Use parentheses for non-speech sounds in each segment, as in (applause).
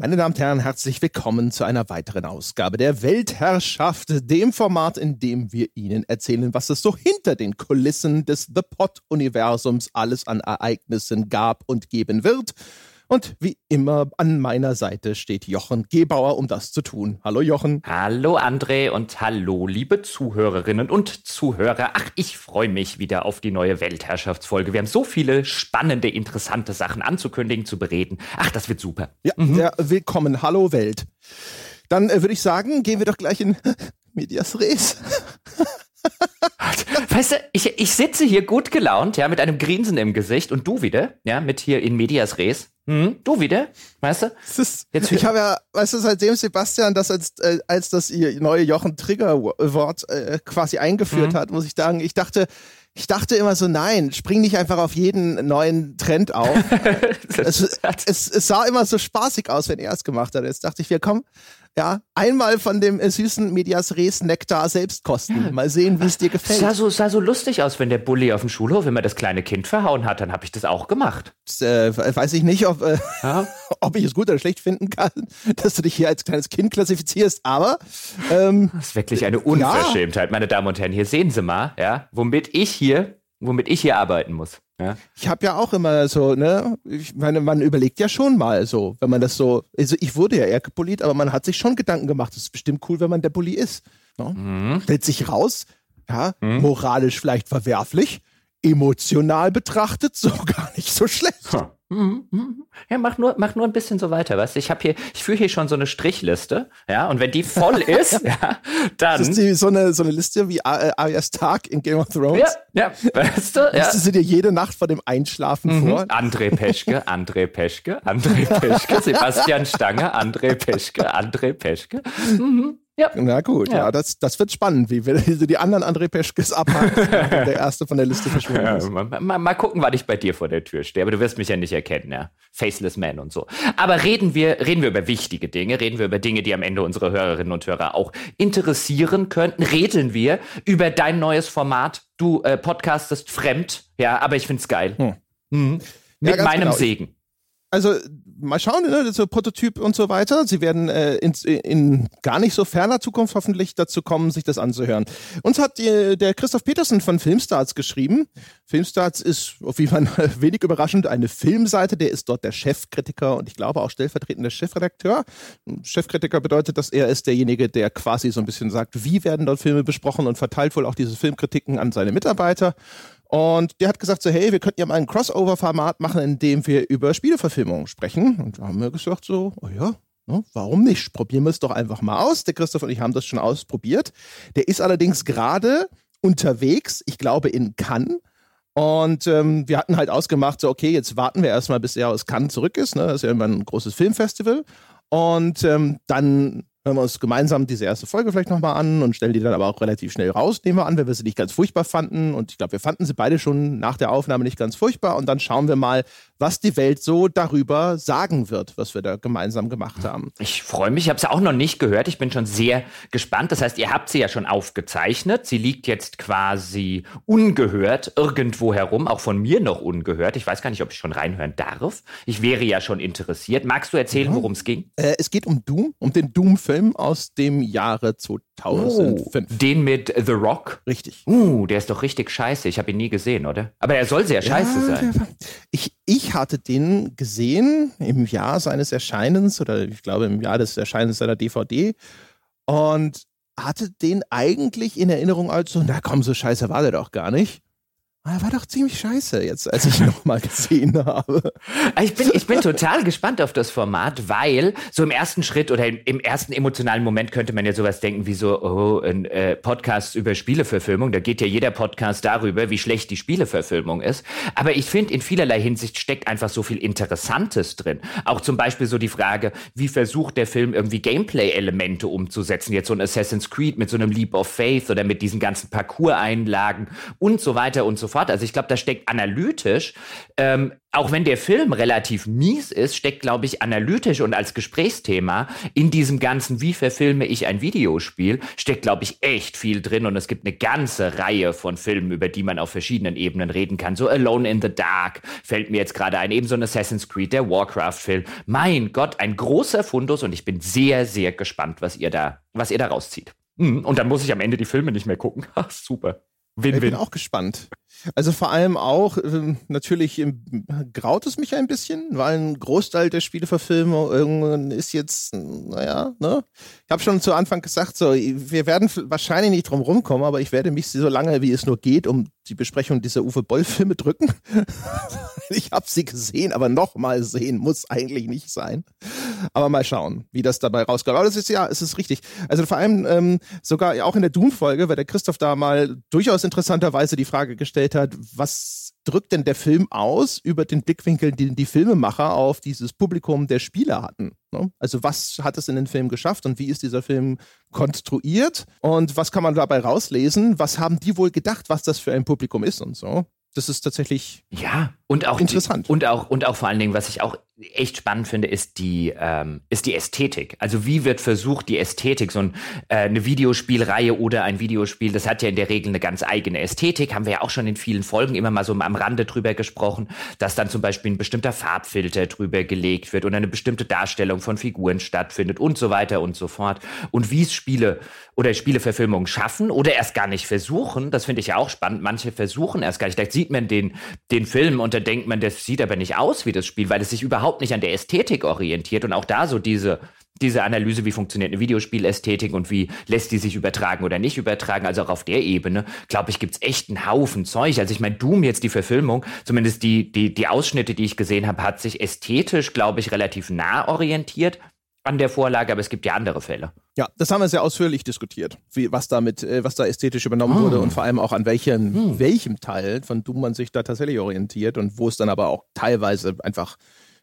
Meine Damen und Herren, herzlich willkommen zu einer weiteren Ausgabe der Weltherrschaft, dem Format, in dem wir Ihnen erzählen, was es so hinter den Kulissen des The Pot-Universums alles an Ereignissen gab und geben wird. Und wie immer an meiner Seite steht Jochen Gebauer, um das zu tun. Hallo Jochen. Hallo André und hallo liebe Zuhörerinnen und Zuhörer. Ach, ich freue mich wieder auf die neue Weltherrschaftsfolge. Wir haben so viele spannende, interessante Sachen anzukündigen, zu bereden. Ach, das wird super. Ja, mhm. ja willkommen. Hallo Welt. Dann äh, würde ich sagen, gehen wir doch gleich in (laughs) Medias Res. (laughs) (laughs) Weißt du, ich, ich sitze hier gut gelaunt, ja, mit einem Grinsen im Gesicht und du wieder, ja, mit hier in Medias Res. Hm, du wieder, weißt du? Ist, Jetzt ich habe ja, weißt du, seitdem Sebastian das als, äh, als das ihr neue Jochen Trigger Wort äh, quasi eingeführt mhm. hat, muss ich sagen, ich dachte, ich dachte immer so, nein, spring nicht einfach auf jeden neuen Trend auf. (laughs) es, es, es, sah immer so spaßig aus, wenn er es gemacht hat. Jetzt dachte ich, wir kommen, ja, einmal von dem äh, süßen Medias Res Nektar selbst kosten. Ja. Mal sehen, wie es dir gefällt. Es sah so, sah so lustig aus, wenn der Bulli auf dem Schulhof immer das kleine Kind verhauen hat, dann habe ich das auch gemacht. Das, äh, weiß ich nicht, ob, äh, ja. (laughs) ob ich es gut oder schlecht finden kann, (laughs) dass du dich hier als kleines Kind klassifizierst, aber ähm, Das ist wirklich eine Unverschämtheit, ja. meine Damen und Herren. Hier sehen Sie mal, ja, womit ich hier, womit ich hier arbeiten muss. Ja. Ich habe ja auch immer so, ne, ich meine, man überlegt ja schon mal so, wenn man das so, also ich wurde ja eher gepoliert, aber man hat sich schon Gedanken gemacht, es ist bestimmt cool, wenn man der Bully ist. Ne? Mhm. Stellt sich raus, ja, mhm. moralisch vielleicht verwerflich, emotional betrachtet so (laughs) gar nicht so schlecht. Huh. Ja, mach nur, mach nur ein bisschen so weiter, weißt du? Ich habe hier, ich führe hier schon so eine Strichliste, ja, und wenn die voll (laughs) ist, ja, dann. Das ist die, so eine, so eine Liste wie Arias Tag in Game of Thrones. Ja, ja, weißt du? Ja. sie dir jede Nacht vor dem Einschlafen mhm. vor. André (laughs) Peschke, André Peschke, André Peschke, Sebastian Stange, André Peschke, André Peschke. Mhm. Ja. Na gut, ja, ja das, das wird spannend, wie wir die anderen André Peschkes abhaken, (laughs) der erste von der Liste verschwunden ja, ist. Mal, mal, mal, gucken, wann ich bei dir vor der Tür stehe. Aber du wirst mich ja nicht erkennen, ja. Faceless Man und so. Aber reden wir, reden wir über wichtige Dinge, reden wir über Dinge, die am Ende unsere Hörerinnen und Hörer auch interessieren könnten. Reden wir über dein neues Format. Du äh, podcastest fremd, ja, aber ich find's geil. Hm. Mhm. Mit meinem genau. Segen also mal schauen, ne, so Prototyp und so weiter. Sie werden äh, in, in gar nicht so ferner Zukunft hoffentlich dazu kommen, sich das anzuhören. Uns hat die, der Christoph Petersen von Filmstarts geschrieben. Filmstarts ist, jeden Fall (laughs) wenig überraschend, eine Filmseite. Der ist dort der Chefkritiker und ich glaube auch stellvertretender Chefredakteur. Chefkritiker bedeutet, dass er ist derjenige, der quasi so ein bisschen sagt, wie werden dort Filme besprochen und verteilt wohl auch diese Filmkritiken an seine Mitarbeiter. Und der hat gesagt so, hey, wir könnten ja mal ein Crossover-Format machen, in dem wir über Spieleverfilmungen sprechen. Und da haben wir gesagt so, oh ja, ne, warum nicht? Probieren wir es doch einfach mal aus. Der Christoph und ich haben das schon ausprobiert. Der ist allerdings gerade unterwegs, ich glaube in Cannes. Und ähm, wir hatten halt ausgemacht, so, okay, jetzt warten wir erstmal, bis er aus Cannes zurück ist. Ne? Das ist ja immer ein großes Filmfestival. Und ähm, dann hören wir uns gemeinsam diese erste Folge vielleicht nochmal an und stellen die dann aber auch relativ schnell raus, nehmen wir an, wenn wir sie nicht ganz furchtbar fanden. Und ich glaube, wir fanden sie beide schon nach der Aufnahme nicht ganz furchtbar. Und dann schauen wir mal, was die Welt so darüber sagen wird, was wir da gemeinsam gemacht haben. Ich freue mich, ich habe es auch noch nicht gehört. Ich bin schon sehr gespannt. Das heißt, ihr habt sie ja schon aufgezeichnet. Sie liegt jetzt quasi ungehört irgendwo herum, auch von mir noch ungehört. Ich weiß gar nicht, ob ich schon reinhören darf. Ich wäre ja schon interessiert. Magst du erzählen, worum es ging? Äh, es geht um Doom, um den Doom-Film aus dem Jahre 2005. Oh, den mit The Rock? Richtig. Uh, der ist doch richtig scheiße. Ich habe ihn nie gesehen, oder? Aber er soll sehr scheiße ja, sein. Ich, ich hatte den gesehen im Jahr seines Erscheinens oder ich glaube im Jahr des Erscheinens seiner DVD und hatte den eigentlich in Erinnerung als so, na komm, so scheiße war der doch gar nicht. Er ah, war doch ziemlich scheiße jetzt, als ich ihn nochmal gesehen habe. (laughs) Ich bin, ich bin total gespannt auf das Format, weil so im ersten Schritt oder im, im ersten emotionalen Moment könnte man ja sowas denken wie so, oh, ein äh, Podcast über Spieleverfilmung. Da geht ja jeder Podcast darüber, wie schlecht die Spieleverfilmung ist. Aber ich finde, in vielerlei Hinsicht steckt einfach so viel Interessantes drin. Auch zum Beispiel so die Frage, wie versucht der Film irgendwie Gameplay-Elemente umzusetzen? Jetzt so ein Assassin's Creed mit so einem Leap of Faith oder mit diesen ganzen Parcours-Einlagen und so weiter und so so fort. Also ich glaube, da steckt analytisch, ähm, auch wenn der Film relativ mies ist, steckt, glaube ich, analytisch und als Gesprächsthema in diesem ganzen, wie verfilme ich ein Videospiel, steckt, glaube ich, echt viel drin und es gibt eine ganze Reihe von Filmen, über die man auf verschiedenen Ebenen reden kann. So Alone in the Dark fällt mir jetzt gerade ein, ebenso ein Assassin's Creed, der Warcraft-Film. Mein Gott, ein großer Fundus und ich bin sehr, sehr gespannt, was ihr da, was ihr da rauszieht. Hm, und dann muss ich am Ende die Filme nicht mehr gucken. Ach, (laughs) super. Win -win. Ich bin auch gespannt. Also vor allem auch, äh, natürlich äh, graut es mich ein bisschen, weil ein Großteil der Spieleverfilmung ist jetzt, naja, ne? Ich habe schon zu Anfang gesagt, so, wir werden wahrscheinlich nicht drum rumkommen, aber ich werde mich so lange, wie es nur geht, um die Besprechung dieser Uwe Boll-Filme drücken. (laughs) ich habe sie gesehen, aber nochmal sehen muss eigentlich nicht sein. Aber mal schauen, wie das dabei rauskommt. Aber das ist ja, es ist richtig. Also vor allem ähm, sogar auch in der Doom-Folge, weil der Christoph da mal durchaus interessanterweise die Frage gestellt gestellt hat, was drückt denn der Film aus über den Blickwinkel, den die Filmemacher auf dieses Publikum der Spieler hatten? Ne? Also was hat es in den Film geschafft und wie ist dieser Film konstruiert und was kann man dabei rauslesen? Was haben die wohl gedacht, was das für ein Publikum ist und so? Das ist tatsächlich ja und auch interessant die, und auch und auch vor allen Dingen, was ich auch echt spannend finde, ist die, ähm, ist die Ästhetik. Also wie wird versucht, die Ästhetik, so ein, äh, eine Videospielreihe oder ein Videospiel, das hat ja in der Regel eine ganz eigene Ästhetik, haben wir ja auch schon in vielen Folgen immer mal so am Rande drüber gesprochen, dass dann zum Beispiel ein bestimmter Farbfilter drüber gelegt wird und eine bestimmte Darstellung von Figuren stattfindet und so weiter und so fort. Und wie es Spiele oder Spieleverfilmungen schaffen oder erst gar nicht versuchen, das finde ich ja auch spannend. Manche versuchen erst gar nicht. Da sieht man den, den Film und da denkt man, das sieht aber nicht aus wie das Spiel, weil es sich überhaupt überhaupt nicht an der Ästhetik orientiert und auch da so diese diese Analyse, wie funktioniert eine Videospielästhetik und wie lässt die sich übertragen oder nicht übertragen, also auch auf der Ebene, glaube ich, gibt es echt einen Haufen Zeug. Also ich meine, Doom jetzt die Verfilmung, zumindest die, die, die Ausschnitte, die ich gesehen habe, hat sich ästhetisch, glaube ich, relativ nah orientiert an der Vorlage, aber es gibt ja andere Fälle. Ja, das haben wir sehr ausführlich diskutiert, wie, was damit, äh, was da ästhetisch übernommen hm. wurde und vor allem auch an welchem, hm. welchem Teil von Doom man sich da tatsächlich orientiert und wo es dann aber auch teilweise einfach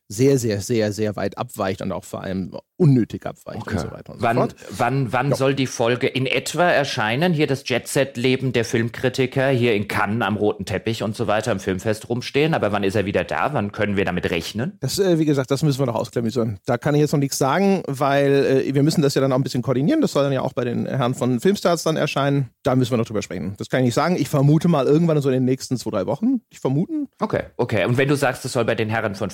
sehr, sehr, sehr, sehr weit abweicht und auch vor allem unnötig abweicht okay. und so weiter und wann, so fort. Wann, wann ja. soll die Folge in etwa erscheinen? Hier das Jet-Set-Leben der Filmkritiker, hier in Cannes am roten Teppich und so weiter im Filmfest rumstehen. Aber wann ist er wieder da? Wann können wir damit rechnen? Das, äh, wie gesagt, das müssen wir noch ausklamüsern. Da kann ich jetzt noch nichts sagen, weil äh, wir müssen das ja dann auch ein bisschen koordinieren. Das soll dann ja auch bei den Herren von Filmstars dann erscheinen. Da müssen wir noch drüber sprechen. Das kann ich nicht sagen. Ich vermute mal irgendwann so in den nächsten zwei, drei Wochen. Ich vermuten. Okay, okay. Und wenn du sagst, das soll bei den Herren von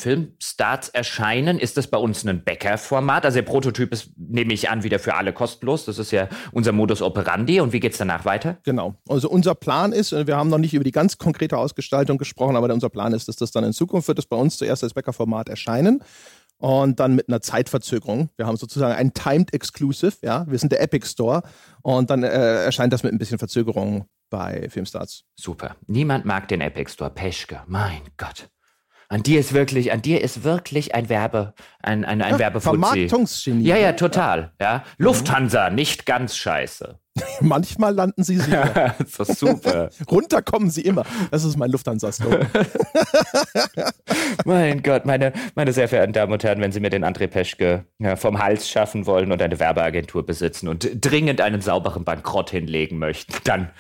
Filmstars erscheinen, ist das bei uns ein Bäcker-Format? Also der Prototyp ist, nehme ich an, wieder für alle kostenlos. Das ist ja unser Modus operandi. Und wie geht es danach weiter? Genau. Also unser Plan ist, wir haben noch nicht über die ganz konkrete Ausgestaltung gesprochen, aber unser Plan ist, dass das dann in Zukunft wird, das bei uns zuerst als Bäcker-Format erscheinen und dann mit einer Zeitverzögerung. Wir haben sozusagen ein Timed Exclusive, ja. Wir sind der Epic Store und dann äh, erscheint das mit ein bisschen Verzögerung bei Filmstarts. Super. Niemand mag den Epic Store. Peschke, mein Gott. An dir ist wirklich, an dir ist wirklich ein Werbe, ein, ein, ein ja, Werbefuzzi. Ja, ja, total. Ja. Lufthansa, nicht ganz scheiße. (laughs) Manchmal landen sie (laughs) sicher. das ist super. (laughs) Runter kommen sie immer. Das ist mein Lufthansa-Slogan. mein Gott, meine, meine sehr verehrten Damen und Herren, wenn Sie mir den André Peschke ja, vom Hals schaffen wollen und eine Werbeagentur besitzen und dringend einen sauberen Bankrott hinlegen möchten, dann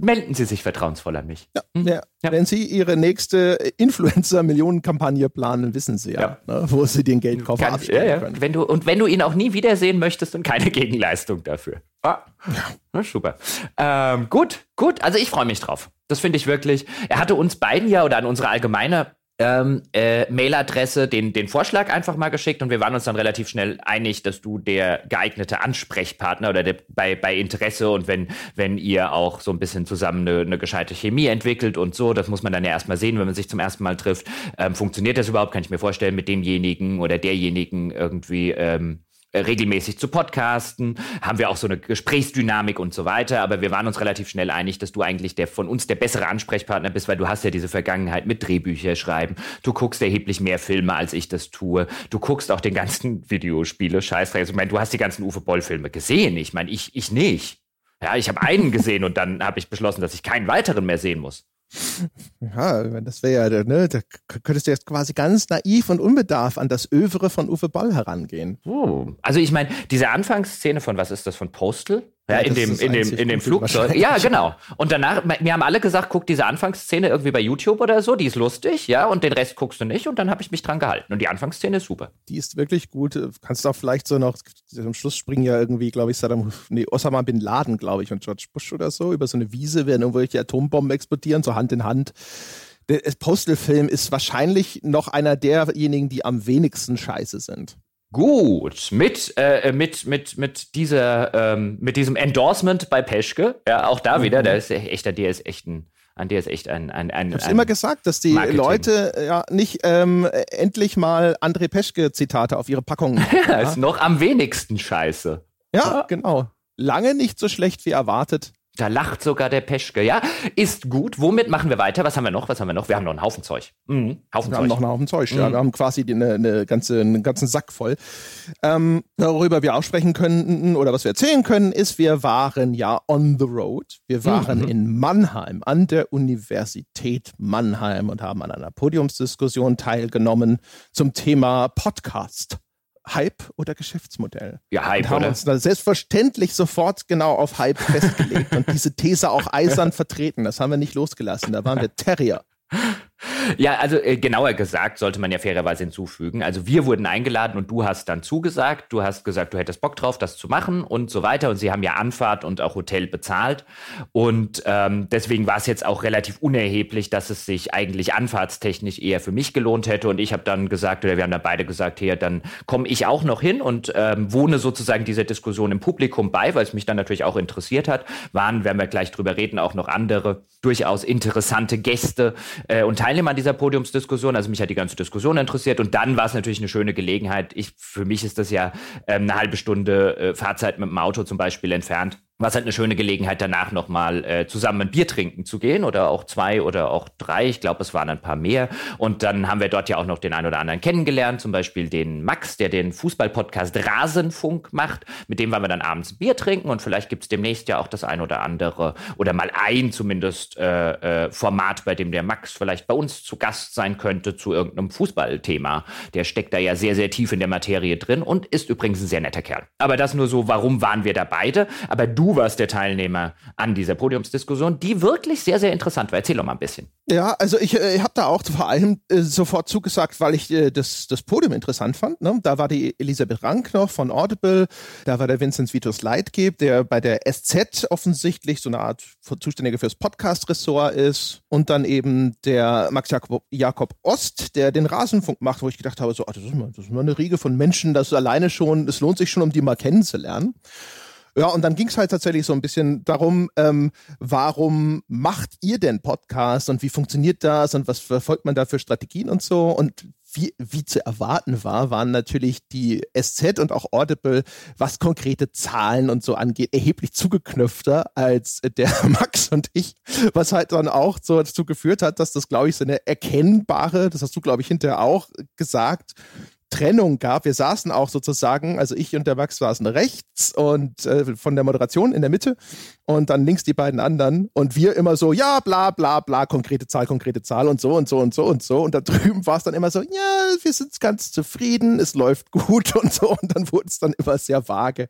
melden Sie sich vertrauensvoll an mich. Ja, hm? ja. ja. Wenn Sie Ihre nächste Influencer-Millionenkampagne planen, wissen Sie ja, ne, wo Sie den Geldkoffer Kann, abstellen können. Wenn du, und wenn du ihn auch nie wiedersehen möchtest und keine Gegenleistung dafür. Ah, ja. super. Ähm, gut, gut. Also ich freue mich drauf. Das finde ich wirklich. Er hatte uns beiden ja oder an unsere allgemeine ähm, äh, Mailadresse den, den Vorschlag einfach mal geschickt und wir waren uns dann relativ schnell einig, dass du der geeignete Ansprechpartner oder der, bei, bei Interesse und wenn, wenn ihr auch so ein bisschen zusammen eine, eine gescheite Chemie entwickelt und so, das muss man dann ja erstmal sehen, wenn man sich zum ersten Mal trifft. Ähm, funktioniert das überhaupt? Kann ich mir vorstellen, mit demjenigen oder derjenigen irgendwie ähm, äh, regelmäßig zu podcasten, haben wir auch so eine Gesprächsdynamik und so weiter, aber wir waren uns relativ schnell einig, dass du eigentlich der von uns der bessere Ansprechpartner bist, weil du hast ja diese Vergangenheit mit Drehbücher schreiben, du guckst erheblich mehr Filme, als ich das tue, du guckst auch den ganzen (laughs) Videospiele, Scheißdreck, also, ich meine, du hast die ganzen Uwe Boll Filme gesehen, ich meine, ich, ich nicht. Ja, ich habe einen gesehen und dann habe ich beschlossen, dass ich keinen weiteren mehr sehen muss. Ja, das wäre ja, ne, da könntest du jetzt quasi ganz naiv und unbedarf an das Övre von Uwe Boll herangehen. Oh. Also ich meine, diese Anfangsszene von, was ist das, von Postal? Ja, in dem, in dem, in dem Flugzeug. Ja, genau. Und danach, wir haben alle gesagt, guck diese Anfangsszene irgendwie bei YouTube oder so, die ist lustig, ja, und den Rest guckst du nicht und dann habe ich mich dran gehalten. Und die Anfangsszene ist super. Die ist wirklich gut. Kannst du auch vielleicht so noch, am Schluss springen ja irgendwie, glaube ich, Saddam, nee, Osama Bin Laden, glaube ich, und George Bush oder so, über so eine Wiese, werden irgendwelche Atombomben explodieren, so Hand in Hand. Der Postal-Film ist wahrscheinlich noch einer derjenigen, die am wenigsten scheiße sind. Gut, mit, äh, mit, mit, mit dieser, ähm, mit diesem Endorsement bei Peschke, ja, auch da mhm. wieder, der ist echt, der ist echt ein, an der ist echt ein, ein, ein Ich hab's ein immer gesagt, dass die Marketing. Leute ja nicht ähm, endlich mal André Peschke-Zitate auf ihre Packungen haben. (laughs) ja, ist noch am wenigsten scheiße. Ja, ja, genau. Lange nicht so schlecht wie erwartet. Da lacht sogar der Peschke, ja. Ist gut. Womit machen wir weiter? Was haben wir noch? Was haben wir noch? Wir haben noch einen Haufen Zeug. Mhm. Haufen wir Zeug. haben noch einen Haufen Zeug, mhm. ja. Wir haben quasi eine, eine ganze, einen ganzen Sack voll. Ähm, worüber wir auch sprechen können oder was wir erzählen können, ist, wir waren ja on the road. Wir waren mhm. in Mannheim, an der Universität Mannheim und haben an einer Podiumsdiskussion teilgenommen zum Thema Podcast. Hype oder Geschäftsmodell. Ja, Hype, und haben oder? uns da selbstverständlich sofort genau auf Hype festgelegt und diese These auch eisern vertreten. Das haben wir nicht losgelassen. Da waren wir Terrier. (laughs) Ja, also äh, genauer gesagt sollte man ja fairerweise hinzufügen. Also wir wurden eingeladen und du hast dann zugesagt. Du hast gesagt, du hättest Bock drauf, das zu machen und so weiter. Und sie haben ja Anfahrt und auch Hotel bezahlt. Und ähm, deswegen war es jetzt auch relativ unerheblich, dass es sich eigentlich anfahrtstechnisch eher für mich gelohnt hätte. Und ich habe dann gesagt, oder wir haben dann beide gesagt, hier, dann komme ich auch noch hin und ähm, wohne sozusagen dieser Diskussion im Publikum bei, weil es mich dann natürlich auch interessiert hat. Waren, werden wir gleich drüber reden, auch noch andere durchaus interessante Gäste äh, und Teilnehmer an dieser Podiumsdiskussion. Also mich hat die ganze Diskussion interessiert und dann war es natürlich eine schöne Gelegenheit. Ich, für mich ist das ja ähm, eine halbe Stunde äh, Fahrzeit mit dem Auto zum Beispiel entfernt was halt eine schöne Gelegenheit danach nochmal äh, zusammen ein Bier trinken zu gehen oder auch zwei oder auch drei. Ich glaube, es waren ein paar mehr. Und dann haben wir dort ja auch noch den einen oder anderen kennengelernt, zum Beispiel den Max, der den Fußballpodcast Rasenfunk macht. Mit dem wollen wir dann abends Bier trinken und vielleicht gibt's demnächst ja auch das ein oder andere oder mal ein zumindest äh, äh, Format, bei dem der Max vielleicht bei uns zu Gast sein könnte zu irgendeinem Fußballthema. Der steckt da ja sehr, sehr tief in der Materie drin und ist übrigens ein sehr netter Kerl. Aber das nur so, warum waren wir da beide? Aber du du warst der Teilnehmer an dieser Podiumsdiskussion, die wirklich sehr, sehr interessant war. Erzähl doch mal ein bisschen. Ja, also ich, äh, ich habe da auch vor allem äh, sofort zugesagt, weil ich äh, das, das Podium interessant fand. Ne? Da war die Elisabeth Rank noch von Audible, da war der Vincent Vitus Leitgeb, der bei der SZ offensichtlich so eine Art Zuständiger fürs Podcast-Ressort ist und dann eben der Max Jakob, Jakob Ost, der den Rasenfunk macht, wo ich gedacht habe, so, ach, das, ist mal, das ist mal eine Riege von Menschen, das alleine schon, es lohnt sich schon, um die mal kennenzulernen. Ja, und dann ging es halt tatsächlich so ein bisschen darum, ähm, warum macht ihr denn Podcast und wie funktioniert das und was verfolgt man da für Strategien und so. Und wie, wie zu erwarten war, waren natürlich die SZ und auch Audible, was konkrete Zahlen und so angeht, erheblich zugeknüpfter als der (laughs) Max und ich, was halt dann auch so dazu geführt hat, dass das, glaube ich, so eine erkennbare, das hast du, glaube ich, hinterher auch gesagt, Trennung gab. Wir saßen auch sozusagen, also ich und der Max saßen rechts und äh, von der Moderation in der Mitte und dann links die beiden anderen und wir immer so, ja, bla, bla, bla, konkrete Zahl, konkrete Zahl und so und so und so und so. Und da (laughs) drüben war es dann immer so, ja, wir sind ganz zufrieden, es läuft gut (laughs) und so. Und dann wurde es dann immer sehr vage.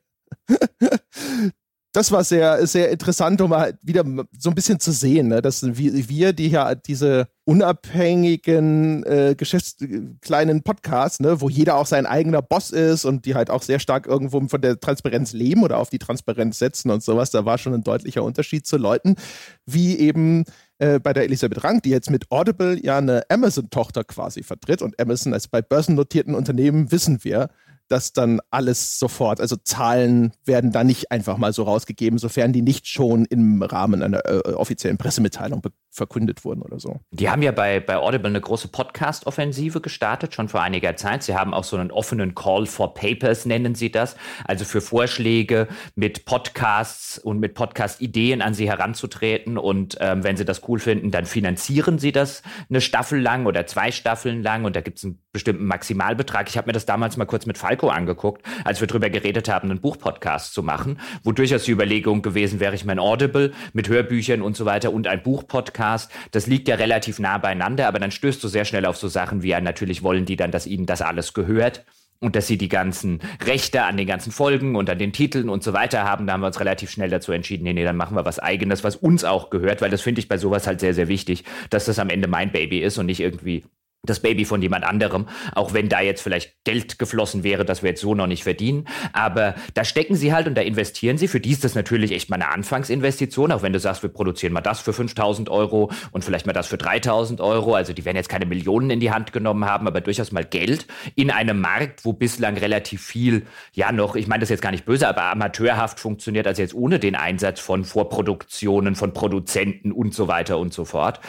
Das war sehr, sehr interessant, um halt wieder so ein bisschen zu sehen, ne? dass wir, die ja diese unabhängigen äh, Geschäfts kleinen Podcasts, ne, wo jeder auch sein eigener Boss ist und die halt auch sehr stark irgendwo von der Transparenz leben oder auf die Transparenz setzen und sowas, da war schon ein deutlicher Unterschied zu Leuten, wie eben äh, bei der Elisabeth Rank, die jetzt mit Audible ja eine Amazon-Tochter quasi vertritt und Amazon als bei börsennotierten Unternehmen wissen wir, dass dann alles sofort, also Zahlen werden da nicht einfach mal so rausgegeben, sofern die nicht schon im Rahmen einer äh, offiziellen Pressemitteilung verkündet wurden oder so. Die haben ja bei, bei Audible eine große Podcast-Offensive gestartet, schon vor einiger Zeit. Sie haben auch so einen offenen Call for Papers, nennen sie das, also für Vorschläge mit Podcasts und mit Podcast-Ideen an sie heranzutreten. Und ähm, wenn sie das cool finden, dann finanzieren sie das eine Staffel lang oder zwei Staffeln lang. Und da gibt es einen bestimmten Maximalbetrag. Ich habe mir das damals mal kurz mit Falco angeguckt, als wir drüber geredet haben, einen Buchpodcast zu machen, wo durchaus die Überlegung gewesen wäre, ich mein Audible mit Hörbüchern und so weiter und ein Buchpodcast Podcast, das liegt ja relativ nah beieinander, aber dann stößt du sehr schnell auf so Sachen wie, ja, natürlich wollen die dann, dass ihnen das alles gehört und dass sie die ganzen Rechte an den ganzen Folgen und an den Titeln und so weiter haben. Da haben wir uns relativ schnell dazu entschieden, nee, nee, dann machen wir was eigenes, was uns auch gehört, weil das finde ich bei sowas halt sehr, sehr wichtig, dass das am Ende mein Baby ist und nicht irgendwie das Baby von jemand anderem, auch wenn da jetzt vielleicht Geld geflossen wäre, das wir jetzt so noch nicht verdienen. Aber da stecken sie halt und da investieren sie. Für die ist das natürlich echt mal eine Anfangsinvestition, auch wenn du sagst, wir produzieren mal das für 5000 Euro und vielleicht mal das für 3000 Euro. Also die werden jetzt keine Millionen in die Hand genommen haben, aber durchaus mal Geld in einem Markt, wo bislang relativ viel, ja noch, ich meine das jetzt gar nicht böse, aber amateurhaft funktioniert, also jetzt ohne den Einsatz von Vorproduktionen, von Produzenten und so weiter und so fort.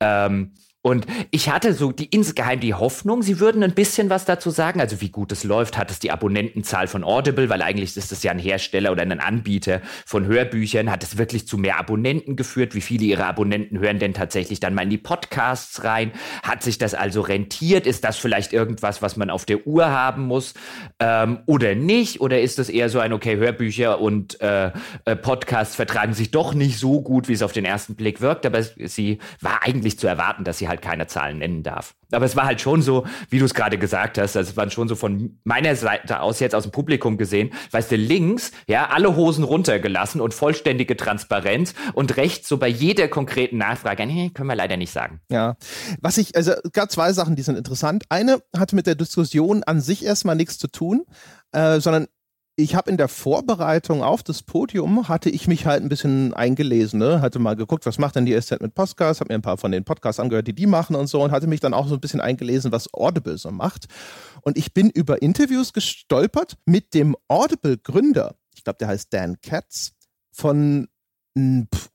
Ähm, und ich hatte so die insgeheim die Hoffnung, sie würden ein bisschen was dazu sagen. Also wie gut es läuft, hat es die Abonnentenzahl von Audible, weil eigentlich ist es ja ein Hersteller oder ein Anbieter von Hörbüchern, hat es wirklich zu mehr Abonnenten geführt. Wie viele ihrer Abonnenten hören denn tatsächlich dann mal in die Podcasts rein? Hat sich das also rentiert? Ist das vielleicht irgendwas, was man auf der Uhr haben muss ähm, oder nicht? Oder ist es eher so ein, okay, Hörbücher und äh, äh, Podcasts vertragen sich doch nicht so gut, wie es auf den ersten Blick wirkt, aber sie war eigentlich zu erwarten, dass sie halt keine Zahlen nennen darf. Aber es war halt schon so, wie du es gerade gesagt hast, also es waren schon so von meiner Seite aus jetzt aus dem Publikum gesehen, weißt du, links, ja, alle Hosen runtergelassen und vollständige Transparenz und rechts so bei jeder konkreten Nachfrage, nee, können wir leider nicht sagen. Ja, was ich, also gab zwei Sachen, die sind interessant. Eine hat mit der Diskussion an sich erstmal nichts zu tun, äh, sondern ich habe in der Vorbereitung auf das Podium, hatte ich mich halt ein bisschen eingelesen, ne? hatte mal geguckt, was macht denn die SZ mit Podcasts, habe mir ein paar von den Podcasts angehört, die die machen und so und hatte mich dann auch so ein bisschen eingelesen, was Audible so macht. Und ich bin über Interviews gestolpert mit dem Audible-Gründer, ich glaube, der heißt Dan Katz, von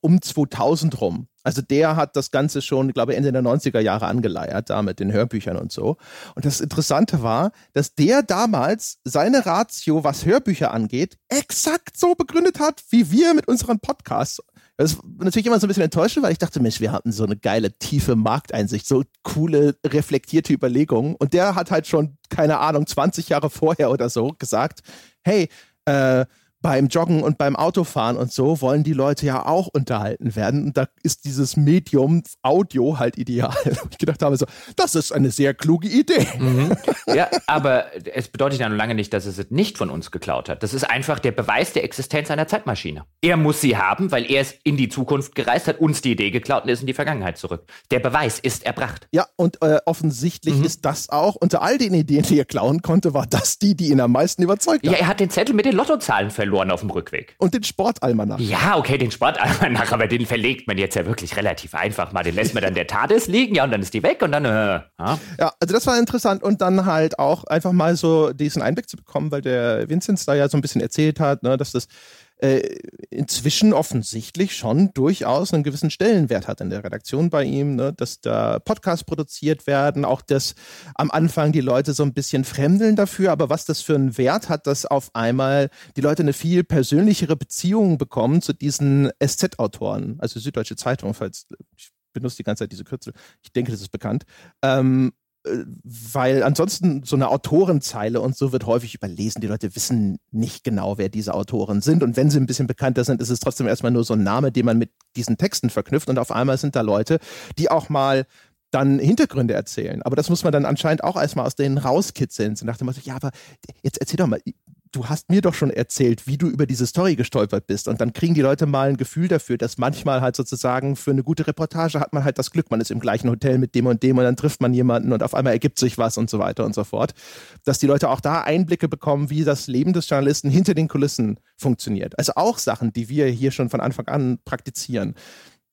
um 2000 rum. Also der hat das Ganze schon, glaube ich, Ende der 90er Jahre angeleiert, da mit den Hörbüchern und so. Und das Interessante war, dass der damals seine Ratio, was Hörbücher angeht, exakt so begründet hat, wie wir mit unseren Podcasts. Das war natürlich immer so ein bisschen enttäuschend, weil ich dachte, Mensch, wir hatten so eine geile, tiefe Markteinsicht, so coole, reflektierte Überlegungen. Und der hat halt schon, keine Ahnung, 20 Jahre vorher oder so gesagt, hey, äh, beim Joggen und beim Autofahren und so wollen die Leute ja auch unterhalten werden. Und da ist dieses Medium Audio halt ideal. (laughs) ich gedacht habe so, das ist eine sehr kluge Idee. Mhm. Ja, aber es bedeutet ja noch lange nicht, dass es es nicht von uns geklaut hat. Das ist einfach der Beweis der Existenz einer Zeitmaschine. Er muss sie haben, weil er es in die Zukunft gereist hat, uns die Idee geklaut und ist in die Vergangenheit zurück. Der Beweis ist erbracht. Ja, und äh, offensichtlich mhm. ist das auch, unter all den Ideen, die er klauen konnte, war das die, die ihn am meisten überzeugt hat. Ja, er hat den Zettel mit den Lottozahlen verloren verloren auf dem Rückweg. Und den Sportalmanach. Ja, okay, den Sportalmanach, aber den verlegt man jetzt ja wirklich relativ einfach mal. Den lässt man dann der TARDIS liegen, ja, und dann ist die weg und dann, äh, ja. ja, also das war interessant und dann halt auch einfach mal so diesen Einblick zu bekommen, weil der Vinzenz da ja so ein bisschen erzählt hat, ne, dass das äh, inzwischen offensichtlich schon durchaus einen gewissen Stellenwert hat in der Redaktion bei ihm, ne? dass da Podcasts produziert werden, auch dass am Anfang die Leute so ein bisschen fremdeln dafür, aber was das für einen Wert hat, dass auf einmal die Leute eine viel persönlichere Beziehung bekommen zu diesen SZ-Autoren, also Süddeutsche Zeitung, falls ich benutze die ganze Zeit diese Kürzel, ich denke, das ist bekannt. Ähm, weil ansonsten so eine Autorenzeile und so wird häufig überlesen. Die Leute wissen nicht genau, wer diese Autoren sind. Und wenn sie ein bisschen bekannter sind, ist es trotzdem erstmal nur so ein Name, den man mit diesen Texten verknüpft. Und auf einmal sind da Leute, die auch mal dann Hintergründe erzählen. Aber das muss man dann anscheinend auch erstmal aus denen rauskitzeln. So nach dem Motto, ja, aber jetzt erzähl doch mal, du hast mir doch schon erzählt, wie du über diese Story gestolpert bist. Und dann kriegen die Leute mal ein Gefühl dafür, dass manchmal halt sozusagen für eine gute Reportage hat man halt das Glück, man ist im gleichen Hotel mit dem und dem und dann trifft man jemanden und auf einmal ergibt sich was und so weiter und so fort. Dass die Leute auch da Einblicke bekommen, wie das Leben des Journalisten hinter den Kulissen funktioniert. Also auch Sachen, die wir hier schon von Anfang an praktizieren.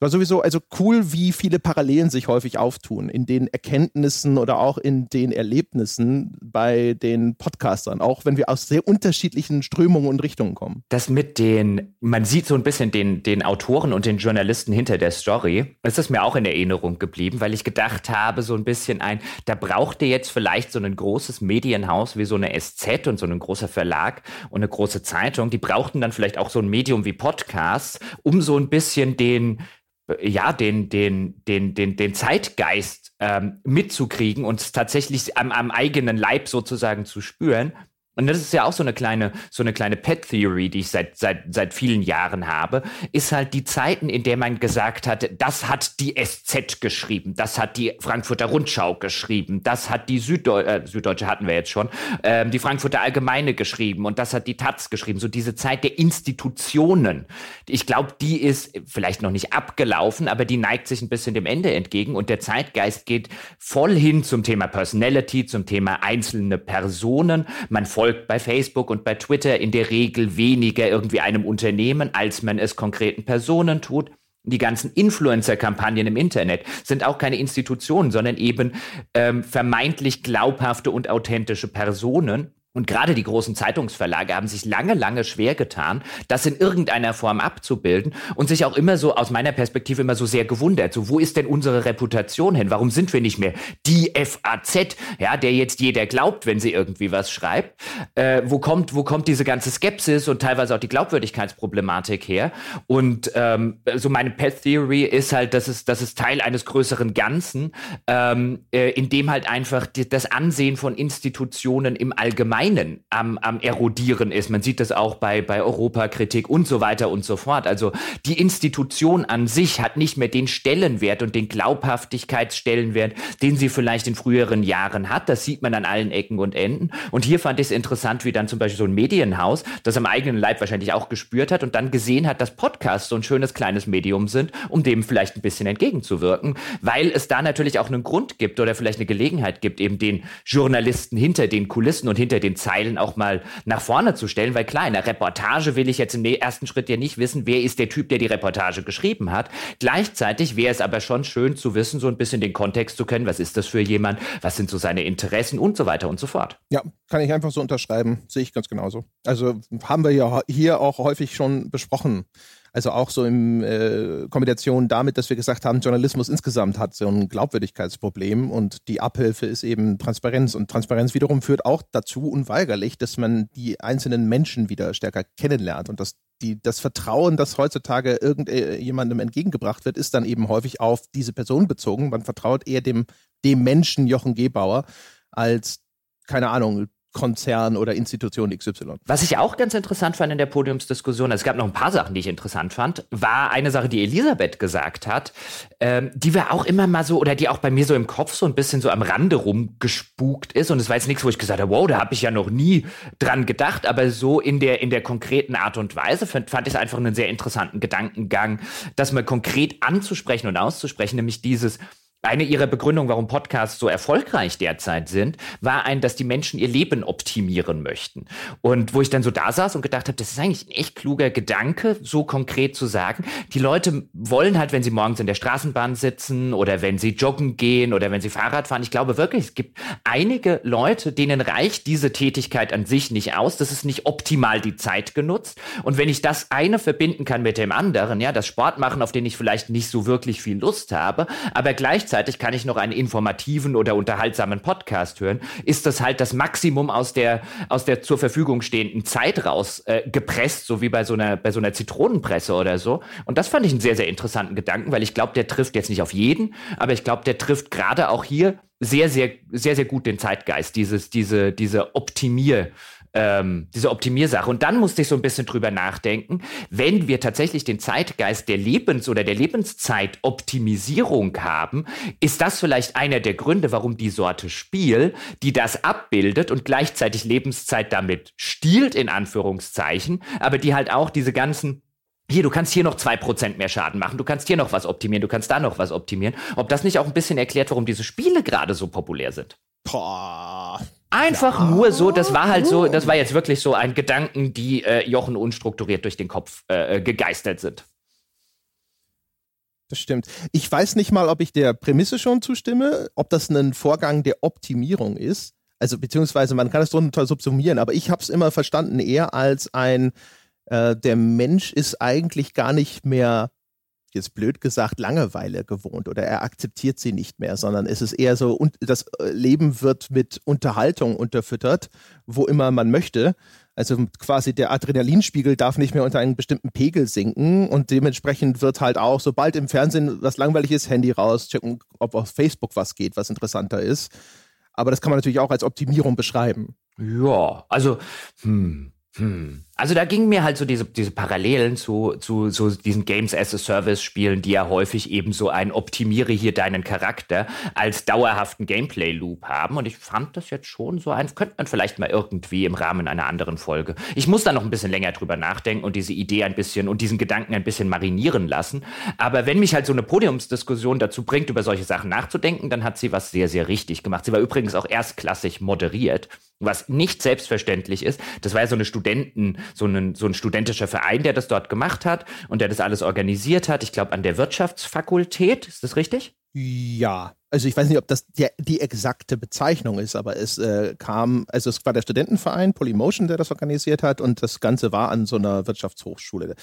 War sowieso also cool, wie viele Parallelen sich häufig auftun in den Erkenntnissen oder auch in den Erlebnissen bei den Podcastern, auch wenn wir aus sehr unterschiedlichen Strömungen und Richtungen kommen. Das mit den, man sieht so ein bisschen den, den Autoren und den Journalisten hinter der Story. Das ist mir auch in Erinnerung geblieben, weil ich gedacht habe, so ein bisschen ein, da braucht ihr jetzt vielleicht so ein großes Medienhaus wie so eine SZ und so ein großer Verlag und eine große Zeitung. Die brauchten dann vielleicht auch so ein Medium wie Podcasts, um so ein bisschen den ja, den, den, den, den, den Zeitgeist ähm, mitzukriegen und tatsächlich am, am eigenen Leib sozusagen zu spüren. Und das ist ja auch so eine kleine, so eine kleine Pet Theory, die ich seit, seit, seit vielen Jahren habe, ist halt die Zeiten, in der man gesagt hat, das hat die SZ geschrieben, das hat die Frankfurter Rundschau geschrieben, das hat die Süddeu äh, Süddeutsche hatten wir jetzt schon, ähm, die Frankfurter Allgemeine geschrieben und das hat die Taz geschrieben. So diese Zeit der Institutionen. Ich glaube, die ist vielleicht noch nicht abgelaufen, aber die neigt sich ein bisschen dem Ende entgegen und der Zeitgeist geht voll hin zum Thema Personality, zum Thema einzelne Personen. Man folgt bei Facebook und bei Twitter in der Regel weniger irgendwie einem Unternehmen, als man es konkreten Personen tut. Die ganzen Influencer-Kampagnen im Internet sind auch keine Institutionen, sondern eben ähm, vermeintlich glaubhafte und authentische Personen. Und gerade die großen Zeitungsverlage haben sich lange, lange schwer getan, das in irgendeiner Form abzubilden und sich auch immer so aus meiner Perspektive immer so sehr gewundert. So, wo ist denn unsere Reputation hin? Warum sind wir nicht mehr die FAZ, ja, der jetzt jeder glaubt, wenn sie irgendwie was schreibt? Äh, wo kommt, wo kommt diese ganze Skepsis und teilweise auch die Glaubwürdigkeitsproblematik her? Und ähm, so meine Path Theory ist halt, dass es, dass es Teil eines größeren Ganzen, ähm, äh, in dem halt einfach die, das Ansehen von Institutionen im Allgemeinen Allgemeinen am, am erodieren ist. Man sieht das auch bei, bei Europakritik und so weiter und so fort. Also die Institution an sich hat nicht mehr den Stellenwert und den Glaubhaftigkeitsstellenwert, den sie vielleicht in früheren Jahren hat. Das sieht man an allen Ecken und Enden. Und hier fand ich es interessant, wie dann zum Beispiel so ein Medienhaus, das am eigenen Leib wahrscheinlich auch gespürt hat und dann gesehen hat, dass Podcasts so ein schönes kleines Medium sind, um dem vielleicht ein bisschen entgegenzuwirken, weil es da natürlich auch einen Grund gibt oder vielleicht eine Gelegenheit gibt, eben den Journalisten hinter den Kulissen und hinter den den Zeilen auch mal nach vorne zu stellen, weil klar, in der Reportage will ich jetzt im ersten Schritt ja nicht wissen, wer ist der Typ, der die Reportage geschrieben hat. Gleichzeitig wäre es aber schon schön zu wissen, so ein bisschen den Kontext zu kennen, was ist das für jemand, was sind so seine Interessen und so weiter und so fort. Ja, kann ich einfach so unterschreiben, sehe ich ganz genauso. Also haben wir ja hier auch häufig schon besprochen. Also auch so in äh, Kombination damit, dass wir gesagt haben, Journalismus insgesamt hat so ein Glaubwürdigkeitsproblem und die Abhilfe ist eben Transparenz. Und Transparenz wiederum führt auch dazu unweigerlich, dass man die einzelnen Menschen wieder stärker kennenlernt und dass die, das Vertrauen, das heutzutage irgendjemandem entgegengebracht wird, ist dann eben häufig auf diese Person bezogen. Man vertraut eher dem, dem Menschen Jochen Gebauer als, keine Ahnung, Konzern oder Institution XY. Was ich auch ganz interessant fand in der Podiumsdiskussion, also es gab noch ein paar Sachen, die ich interessant fand, war eine Sache, die Elisabeth gesagt hat, ähm, die war auch immer mal so, oder die auch bei mir so im Kopf so ein bisschen so am Rande rumgespukt ist. Und es war jetzt nichts, wo ich gesagt habe, wow, da habe ich ja noch nie dran gedacht, aber so in der, in der konkreten Art und Weise fand, fand ich es einfach einen sehr interessanten Gedankengang, das mal konkret anzusprechen und auszusprechen, nämlich dieses, eine ihrer Begründungen, warum Podcasts so erfolgreich derzeit sind, war ein, dass die Menschen ihr Leben optimieren möchten. Und wo ich dann so da saß und gedacht habe, das ist eigentlich ein echt kluger Gedanke, so konkret zu sagen. Die Leute wollen halt, wenn sie morgens in der Straßenbahn sitzen oder wenn sie joggen gehen oder wenn sie Fahrrad fahren, ich glaube wirklich, es gibt einige Leute, denen reicht diese Tätigkeit an sich nicht aus. Das ist nicht optimal die Zeit genutzt. Und wenn ich das eine verbinden kann mit dem anderen, ja, das Sport machen, auf den ich vielleicht nicht so wirklich viel Lust habe, aber gleichzeitig gleichzeitig kann ich noch einen informativen oder unterhaltsamen Podcast hören, ist das halt das Maximum aus der, aus der zur Verfügung stehenden Zeit raus äh, gepresst, so wie bei so einer, bei so einer Zitronenpresse oder so. Und das fand ich einen sehr, sehr interessanten Gedanken, weil ich glaube, der trifft jetzt nicht auf jeden, aber ich glaube, der trifft gerade auch hier sehr, sehr, sehr, sehr gut den Zeitgeist, dieses, diese, diese Optimier- ähm, diese Optimiersache. Und dann musste ich so ein bisschen drüber nachdenken, wenn wir tatsächlich den Zeitgeist der Lebens- oder der Lebenszeitoptimisierung haben, ist das vielleicht einer der Gründe, warum die Sorte Spiel, die das abbildet und gleichzeitig Lebenszeit damit stiehlt, in Anführungszeichen, aber die halt auch diese ganzen hier, du kannst hier noch zwei Prozent mehr Schaden machen, du kannst hier noch was optimieren, du kannst da noch was optimieren. Ob das nicht auch ein bisschen erklärt, warum diese Spiele gerade so populär sind? Boah, Einfach ja. nur so, das war halt so, das war jetzt wirklich so ein Gedanken, die äh, Jochen unstrukturiert durch den Kopf äh, äh, gegeistert sind. Das stimmt. Ich weiß nicht mal, ob ich der Prämisse schon zustimme, ob das ein Vorgang der Optimierung ist. Also beziehungsweise man kann es drunter subsumieren, aber ich habe es immer verstanden eher als ein, äh, der Mensch ist eigentlich gar nicht mehr jetzt blöd gesagt, Langeweile gewohnt oder er akzeptiert sie nicht mehr, sondern es ist eher so, das äh, Leben wird mit Unterhaltung unterfüttert, wo immer man möchte. Also quasi der Adrenalinspiegel darf nicht mehr unter einen bestimmten Pegel sinken und dementsprechend wird halt auch, sobald im Fernsehen was langweilig ist, Handy raus, checken, ob auf Facebook was geht, was interessanter ist. Aber das kann man natürlich auch als Optimierung beschreiben. Ja, also, hm, hm. Also da gingen mir halt so diese, diese Parallelen zu, zu so diesen Games as a Service Spielen, die ja häufig eben so ein optimiere hier deinen Charakter als dauerhaften Gameplay Loop haben. Und ich fand das jetzt schon so ein, könnte man vielleicht mal irgendwie im Rahmen einer anderen Folge. Ich muss da noch ein bisschen länger drüber nachdenken und diese Idee ein bisschen und diesen Gedanken ein bisschen marinieren lassen. Aber wenn mich halt so eine Podiumsdiskussion dazu bringt, über solche Sachen nachzudenken, dann hat sie was sehr, sehr richtig gemacht. Sie war übrigens auch erstklassig moderiert, was nicht selbstverständlich ist. Das war ja so eine Studenten, so ein, so ein studentischer Verein, der das dort gemacht hat und der das alles organisiert hat. Ich glaube, an der Wirtschaftsfakultät. Ist das richtig? Ja, also ich weiß nicht, ob das die, die exakte Bezeichnung ist, aber es äh, kam, also es war der Studentenverein Polymotion, der das organisiert hat und das Ganze war an so einer Wirtschaftshochschule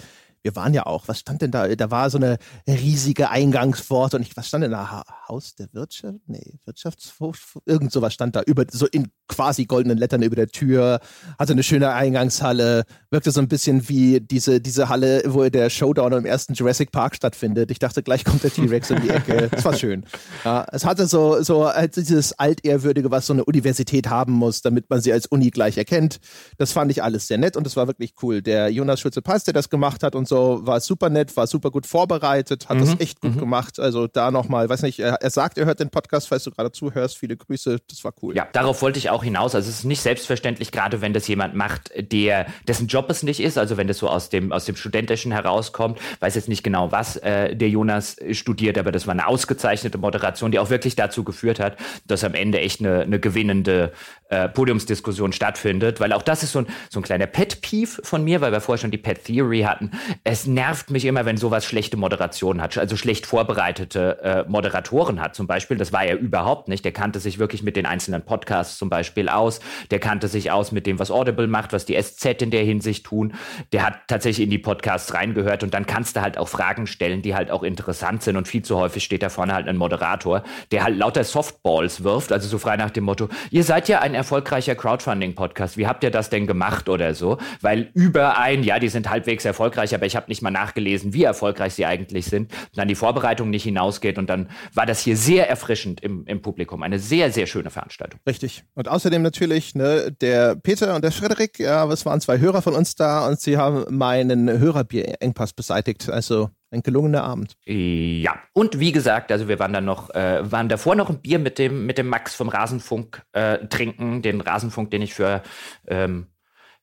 wir waren ja auch, was stand denn da? Da war so eine riesige Eingangspforte und ich, was stand denn da? Haus der Wirtschaft? Nee, Wirtschaftshof? Irgend sowas stand da über, so in quasi goldenen Lettern über der Tür, hatte eine schöne Eingangshalle, wirkte so ein bisschen wie diese, diese Halle, wo der Showdown im ersten Jurassic Park stattfindet. Ich dachte, gleich kommt der T-Rex um die Ecke. Das war schön. Ja, es hatte so, so dieses Altehrwürdige, was so eine Universität haben muss, damit man sie als Uni gleich erkennt. Das fand ich alles sehr nett und das war wirklich cool. Der Jonas Schulze-Pass, der das gemacht hat und so, war super nett, war super gut vorbereitet, hat mhm. das echt gut mhm. gemacht. Also da nochmal, weiß nicht, er, er, sagt, er hört den Podcast, falls du gerade zuhörst. Viele Grüße, das war cool. Ja, darauf wollte ich auch hinaus. Also es ist nicht selbstverständlich, gerade wenn das jemand macht, der, dessen Job es nicht ist, also wenn das so aus dem, aus dem Studentischen herauskommt, weiß jetzt nicht genau, was äh, der Jonas studiert, aber das war eine ausgezeichnete Moderation, die auch wirklich dazu geführt hat, dass am Ende echt eine, eine gewinnende äh, Podiumsdiskussion stattfindet, weil auch das ist so ein, so ein kleiner Pet-Peeve von mir, weil wir vorher schon die Pet-Theory hatten. Es nervt mich immer, wenn sowas schlechte Moderation hat, also schlecht vorbereitete äh, Moderatoren hat zum Beispiel. Das war er überhaupt nicht. Der kannte sich wirklich mit den einzelnen Podcasts zum Beispiel aus. Der kannte sich aus mit dem, was Audible macht, was die SZ in der Hinsicht tun. Der hat tatsächlich in die Podcasts reingehört und dann kannst du halt auch Fragen stellen, die halt auch interessant sind und viel zu häufig steht da vorne halt ein Moderator, der halt lauter Softballs wirft, also so frei nach dem Motto, ihr seid ja ein erfolgreicher Crowdfunding-Podcast. Wie habt ihr das denn gemacht oder so? Weil über ein, ja, die sind halbwegs erfolgreich, aber ich habe nicht mal nachgelesen, wie erfolgreich sie eigentlich sind, dann die Vorbereitung nicht hinausgeht und dann war das hier sehr erfrischend im, im Publikum. Eine sehr, sehr schöne Veranstaltung. Richtig. Und außerdem natürlich ne, der Peter und der Frederik, ja, es waren zwei Hörer von uns da und sie haben meinen Hörerbier-Engpass beseitigt. Also ein gelungener Abend. Ja, und wie gesagt, also wir waren dann noch, äh, waren davor noch ein Bier mit dem, mit dem Max vom Rasenfunk äh, trinken, den Rasenfunk, den ich für ähm,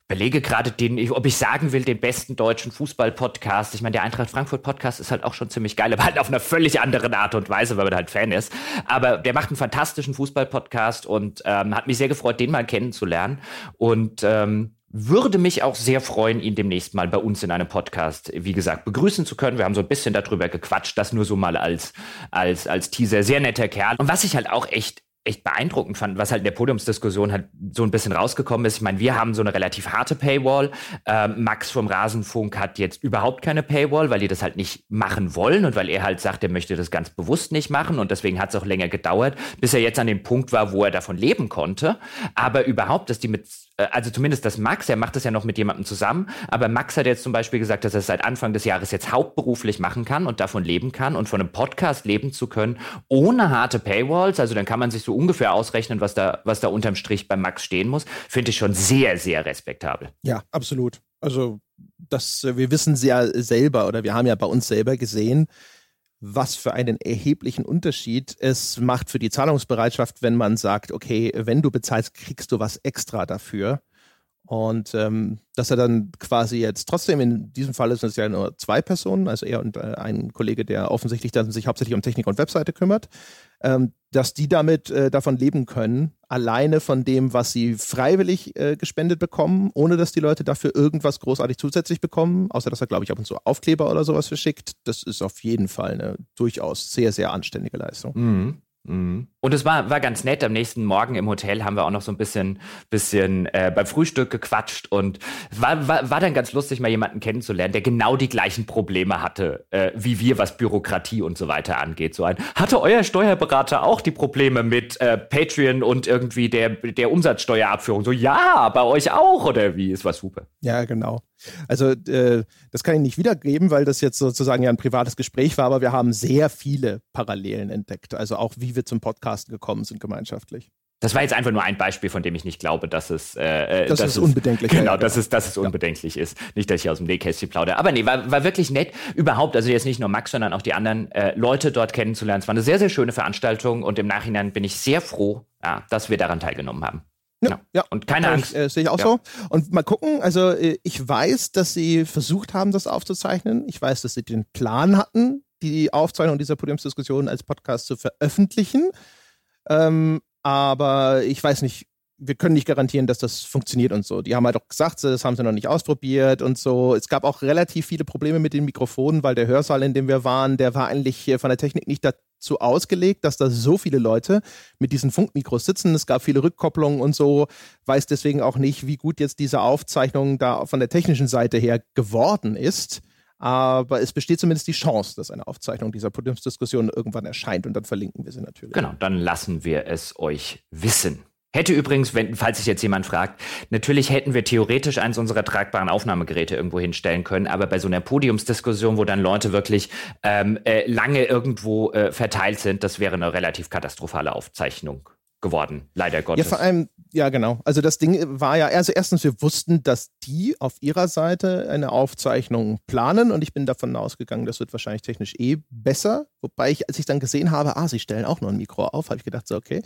belege gerade den, ob ich sagen will, den besten deutschen Fußball-Podcast. Ich meine, der Eintracht Frankfurt-Podcast ist halt auch schon ziemlich geil, aber halt auf einer völlig anderen Art und Weise, weil man halt Fan ist. Aber der macht einen fantastischen Fußball-Podcast und ähm, hat mich sehr gefreut, den mal kennenzulernen. Und ähm, würde mich auch sehr freuen, ihn demnächst mal bei uns in einem Podcast, wie gesagt, begrüßen zu können. Wir haben so ein bisschen darüber gequatscht, das nur so mal als, als, als Teaser. Sehr netter Kerl. Und was ich halt auch echt echt beeindruckend fand, was halt in der Podiumsdiskussion halt so ein bisschen rausgekommen ist. Ich meine, wir haben so eine relativ harte Paywall. Ähm, Max vom Rasenfunk hat jetzt überhaupt keine Paywall, weil die das halt nicht machen wollen und weil er halt sagt, er möchte das ganz bewusst nicht machen und deswegen hat es auch länger gedauert, bis er jetzt an dem Punkt war, wo er davon leben konnte. Aber überhaupt, dass die mit also zumindest das Max, er macht das ja noch mit jemandem zusammen, aber Max hat jetzt zum Beispiel gesagt, dass er es seit Anfang des Jahres jetzt hauptberuflich machen kann und davon leben kann und von einem Podcast leben zu können, ohne harte Paywalls, also dann kann man sich so ungefähr ausrechnen, was da, was da unterm Strich bei Max stehen muss, finde ich schon sehr, sehr respektabel. Ja, absolut. Also das, wir wissen ja selber oder wir haben ja bei uns selber gesehen, was für einen erheblichen Unterschied es macht für die Zahlungsbereitschaft, wenn man sagt, okay, wenn du bezahlst, kriegst du was extra dafür. Und ähm, dass er dann quasi jetzt trotzdem, in diesem Fall ist es ja nur zwei Personen, also er und äh, ein Kollege, der offensichtlich dann sich hauptsächlich um Technik und Webseite kümmert, ähm, dass die damit äh, davon leben können, alleine von dem, was sie freiwillig äh, gespendet bekommen, ohne dass die Leute dafür irgendwas großartig zusätzlich bekommen, außer dass er, glaube ich, ab und zu Aufkleber oder sowas verschickt. Das ist auf jeden Fall eine durchaus sehr, sehr anständige Leistung. Mhm. Mhm. Und es war, war ganz nett. Am nächsten Morgen im Hotel haben wir auch noch so ein bisschen, bisschen äh, beim Frühstück gequatscht und war, war, war dann ganz lustig, mal jemanden kennenzulernen, der genau die gleichen Probleme hatte, äh, wie wir, was Bürokratie und so weiter angeht. So ein, hatte euer Steuerberater auch die Probleme mit äh, Patreon und irgendwie der, der Umsatzsteuerabführung? So, ja, bei euch auch, oder wie? Es war super. Ja, genau. Also äh, das kann ich nicht wiedergeben, weil das jetzt sozusagen ja ein privates Gespräch war, aber wir haben sehr viele Parallelen entdeckt. Also auch wie wir zum Podcasten gekommen sind gemeinschaftlich. Das war jetzt einfach nur ein Beispiel, von dem ich nicht glaube, dass es, äh, äh dass dass es unbedenklich Genau, ja, dass, es, dass es unbedenklich ja. ist. Nicht, dass ich aus dem Nähkästchen plaudere. Aber nee, war, war wirklich nett. Überhaupt, also jetzt nicht nur Max, sondern auch die anderen äh, Leute dort kennenzulernen. Es war eine sehr, sehr schöne Veranstaltung und im Nachhinein bin ich sehr froh, ja, dass wir daran teilgenommen haben. Ja, genau. ja. Und keine Angst. Äh, Sehe ich auch ja. so. Und mal gucken, also äh, ich weiß, dass sie versucht haben, das aufzuzeichnen. Ich weiß, dass sie den Plan hatten, die Aufzeichnung dieser Podiumsdiskussion als Podcast zu veröffentlichen. Ähm, aber ich weiß nicht, wir können nicht garantieren, dass das funktioniert und so. Die haben halt auch gesagt, das haben sie noch nicht ausprobiert und so. Es gab auch relativ viele Probleme mit den Mikrofonen, weil der Hörsaal, in dem wir waren, der war eigentlich von der Technik nicht dazu ausgelegt, dass da so viele Leute mit diesen Funkmikros sitzen. Es gab viele Rückkopplungen und so. Weiß deswegen auch nicht, wie gut jetzt diese Aufzeichnung da von der technischen Seite her geworden ist. Aber es besteht zumindest die Chance, dass eine Aufzeichnung dieser Podiumsdiskussion irgendwann erscheint und dann verlinken wir sie natürlich. Genau, dann lassen wir es euch wissen. Hätte übrigens, wenn, falls sich jetzt jemand fragt, natürlich hätten wir theoretisch eins unserer tragbaren Aufnahmegeräte irgendwo hinstellen können, aber bei so einer Podiumsdiskussion, wo dann Leute wirklich ähm, äh, lange irgendwo äh, verteilt sind, das wäre eine relativ katastrophale Aufzeichnung geworden, leider Gottes. Ja, vor allem, ja, genau. Also das Ding war ja, also erstens, wir wussten, dass die auf ihrer Seite eine Aufzeichnung planen und ich bin davon ausgegangen, das wird wahrscheinlich technisch eh besser. Wobei ich, als ich dann gesehen habe, ah, sie stellen auch noch ein Mikro auf, habe ich gedacht, so, okay.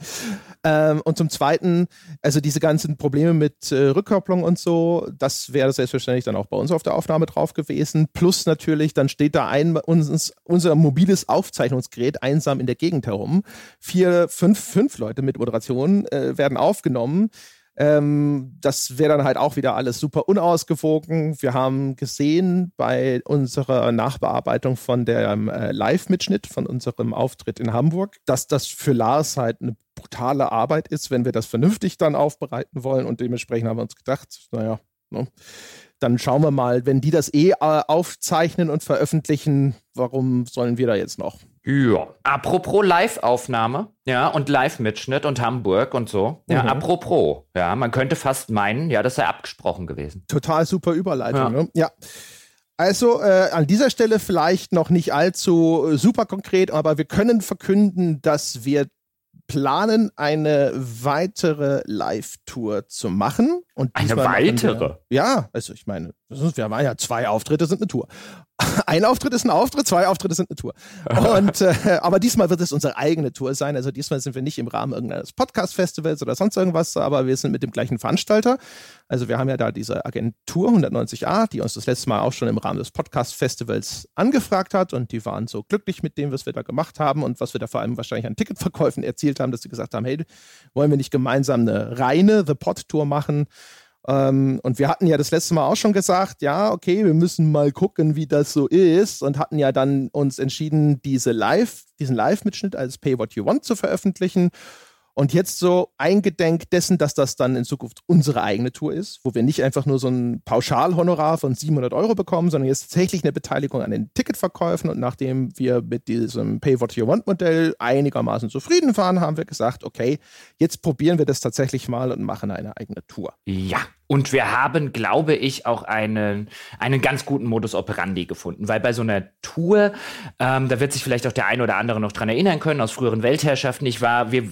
Ähm, und zum Zweiten, also diese ganzen Probleme mit äh, Rückkopplung und so, das wäre selbstverständlich dann auch bei uns auf der Aufnahme drauf gewesen. Plus natürlich, dann steht da ein, uns, unser mobiles Aufzeichnungsgerät einsam in der Gegend herum. Vier, fünf, fünf Leute mit Moderation äh, werden aufgenommen ähm, das wäre dann halt auch wieder alles super unausgewogen. Wir haben gesehen bei unserer Nachbearbeitung von dem äh, Live-Mitschnitt von unserem Auftritt in Hamburg, dass das für Lars halt eine brutale Arbeit ist, wenn wir das vernünftig dann aufbereiten wollen. Und dementsprechend haben wir uns gedacht, naja, ne, dann schauen wir mal, wenn die das eh äh, aufzeichnen und veröffentlichen, warum sollen wir da jetzt noch? Ja. Apropos Live-Aufnahme, ja, und Live-Mitschnitt und Hamburg und so. Ja, mhm. apropos, ja, man könnte fast meinen, ja, das sei abgesprochen gewesen. Total super Überleitung, ja. Ne? ja. Also äh, an dieser Stelle vielleicht noch nicht allzu äh, super konkret, aber wir können verkünden, dass wir planen, eine weitere Live-Tour zu machen. Und eine weitere? Wir, ja, also ich meine, wir haben ja zwei Auftritte, sind eine Tour. (laughs) ein Auftritt ist ein Auftritt, zwei Auftritte sind eine Tour. (laughs) Und, äh, aber diesmal wird es unsere eigene Tour sein. Also diesmal sind wir nicht im Rahmen irgendeines Podcast-Festivals oder sonst irgendwas, aber wir sind mit dem gleichen Veranstalter. Also wir haben ja da diese Agentur 190a, die uns das letzte Mal auch schon im Rahmen des Podcast-Festivals angefragt hat und die waren so glücklich mit dem, was wir da gemacht haben und was wir da vor allem wahrscheinlich an Ticketverkäufen erzielt haben, dass sie gesagt haben, hey, wollen wir nicht gemeinsam eine reine The Pod-Tour machen? Ähm, und wir hatten ja das letzte Mal auch schon gesagt, ja, okay, wir müssen mal gucken, wie das so ist und hatten ja dann uns entschieden, diese Live, diesen Live-Mitschnitt als Pay What You Want zu veröffentlichen. Und jetzt so eingedenk dessen, dass das dann in Zukunft unsere eigene Tour ist, wo wir nicht einfach nur so ein Pauschalhonorar von 700 Euro bekommen, sondern jetzt tatsächlich eine Beteiligung an den Ticketverkäufen. Und nachdem wir mit diesem Pay What You Want Modell einigermaßen zufrieden waren, haben wir gesagt, okay, jetzt probieren wir das tatsächlich mal und machen eine eigene Tour. Ja, und wir haben, glaube ich, auch einen, einen ganz guten Modus operandi gefunden, weil bei so einer Tour, ähm, da wird sich vielleicht auch der eine oder andere noch dran erinnern können, aus früheren Weltherrschaften. Ich war, wir,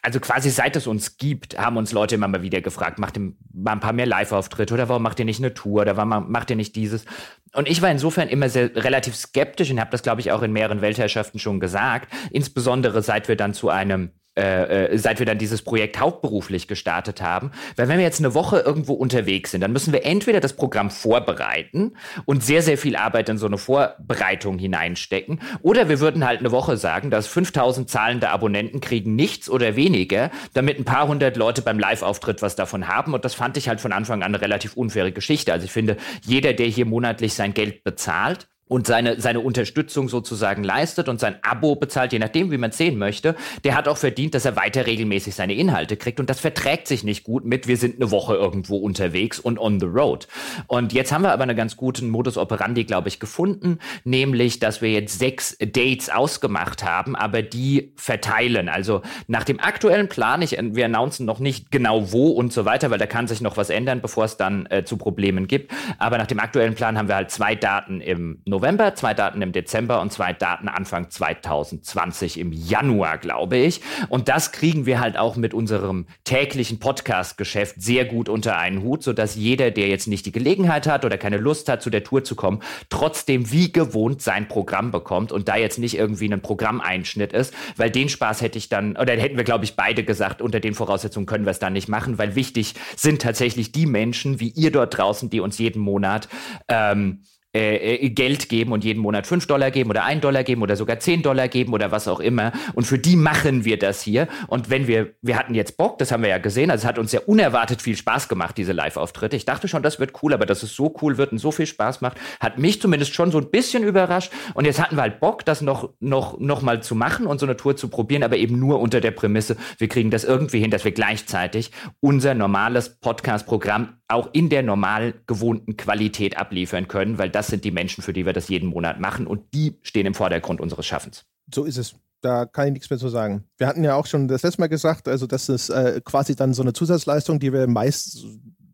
also quasi seit es uns gibt, haben uns Leute immer mal wieder gefragt, macht ihr mal ein paar mehr Live-Auftritte oder warum macht ihr nicht eine Tour oder warum macht ihr nicht dieses? Und ich war insofern immer sehr, relativ skeptisch und habe das, glaube ich, auch in mehreren Weltherrschaften schon gesagt, insbesondere seit wir dann zu einem äh, äh, seit wir dann dieses Projekt hauptberuflich gestartet haben. Weil wenn wir jetzt eine Woche irgendwo unterwegs sind, dann müssen wir entweder das Programm vorbereiten und sehr, sehr viel Arbeit in so eine Vorbereitung hineinstecken, oder wir würden halt eine Woche sagen, dass 5000 zahlende Abonnenten kriegen nichts oder weniger, damit ein paar hundert Leute beim Live-Auftritt was davon haben. Und das fand ich halt von Anfang an eine relativ unfaire Geschichte. Also ich finde, jeder, der hier monatlich sein Geld bezahlt, und seine, seine Unterstützung sozusagen leistet und sein Abo bezahlt, je nachdem, wie man es sehen möchte, der hat auch verdient, dass er weiter regelmäßig seine Inhalte kriegt. Und das verträgt sich nicht gut mit, wir sind eine Woche irgendwo unterwegs und on the road. Und jetzt haben wir aber einen ganz guten Modus operandi, glaube ich, gefunden, nämlich, dass wir jetzt sechs Dates ausgemacht haben, aber die verteilen. Also nach dem aktuellen Plan, ich, wir announcen noch nicht genau wo und so weiter, weil da kann sich noch was ändern, bevor es dann äh, zu Problemen gibt. Aber nach dem aktuellen Plan haben wir halt zwei Daten im November November, zwei Daten im Dezember und zwei Daten Anfang 2020 im Januar, glaube ich. Und das kriegen wir halt auch mit unserem täglichen Podcast-Geschäft sehr gut unter einen Hut, sodass jeder, der jetzt nicht die Gelegenheit hat oder keine Lust hat, zu der Tour zu kommen, trotzdem wie gewohnt sein Programm bekommt und da jetzt nicht irgendwie ein Programmeinschnitt ist, weil den Spaß hätte ich dann, oder hätten wir, glaube ich, beide gesagt, unter den Voraussetzungen können wir es dann nicht machen, weil wichtig sind tatsächlich die Menschen wie ihr dort draußen, die uns jeden Monat ähm, äh, äh, Geld geben und jeden Monat 5 Dollar geben oder 1 Dollar geben oder sogar 10 Dollar geben oder was auch immer. Und für die machen wir das hier. Und wenn wir, wir hatten jetzt Bock, das haben wir ja gesehen, also es hat uns ja unerwartet viel Spaß gemacht, diese Live-Auftritte. Ich dachte schon, das wird cool, aber dass es so cool wird und so viel Spaß macht, hat mich zumindest schon so ein bisschen überrascht. Und jetzt hatten wir halt Bock, das noch, noch, noch mal zu machen und so eine Tour zu probieren, aber eben nur unter der Prämisse, wir kriegen das irgendwie hin, dass wir gleichzeitig unser normales Podcast-Programm auch in der normal gewohnten Qualität abliefern können, weil das sind die Menschen, für die wir das jeden Monat machen und die stehen im Vordergrund unseres Schaffens. So ist es. Da kann ich nichts mehr zu sagen. Wir hatten ja auch schon das letzte Mal gesagt, also das ist äh, quasi dann so eine Zusatzleistung, die wir meist,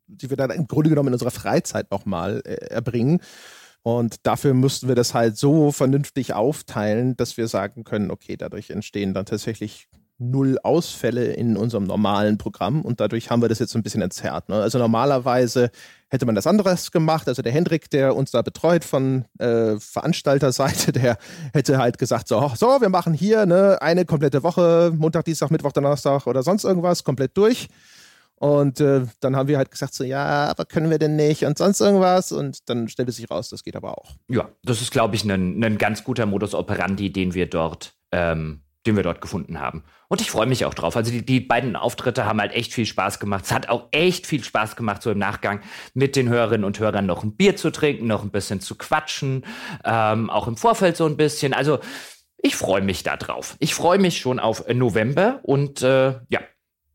die wir dann im Grunde genommen in unserer Freizeit nochmal äh, erbringen. Und dafür müssten wir das halt so vernünftig aufteilen, dass wir sagen können, okay, dadurch entstehen dann tatsächlich null Ausfälle in unserem normalen Programm und dadurch haben wir das jetzt so ein bisschen entzerrt. Ne? Also normalerweise hätte man das anderes gemacht. Also der Hendrik, der uns da betreut von äh, Veranstalterseite, (laughs) der hätte halt gesagt, so, so, wir machen hier ne, eine komplette Woche, Montag, Dienstag, Mittwoch, Donnerstag oder sonst irgendwas, komplett durch. Und äh, dann haben wir halt gesagt, so, ja, aber können wir denn nicht und sonst irgendwas? Und dann stellte sich raus, das geht aber auch. Ja, das ist, glaube ich, ein ganz guter Modus operandi, den wir dort ähm, den wir dort gefunden haben. Und ich freue mich auch drauf. Also die, die beiden Auftritte haben halt echt viel Spaß gemacht. Es hat auch echt viel Spaß gemacht, so im Nachgang mit den Hörerinnen und Hörern noch ein Bier zu trinken, noch ein bisschen zu quatschen, ähm, auch im Vorfeld so ein bisschen. Also ich freue mich da drauf. Ich freue mich schon auf November und äh, ja,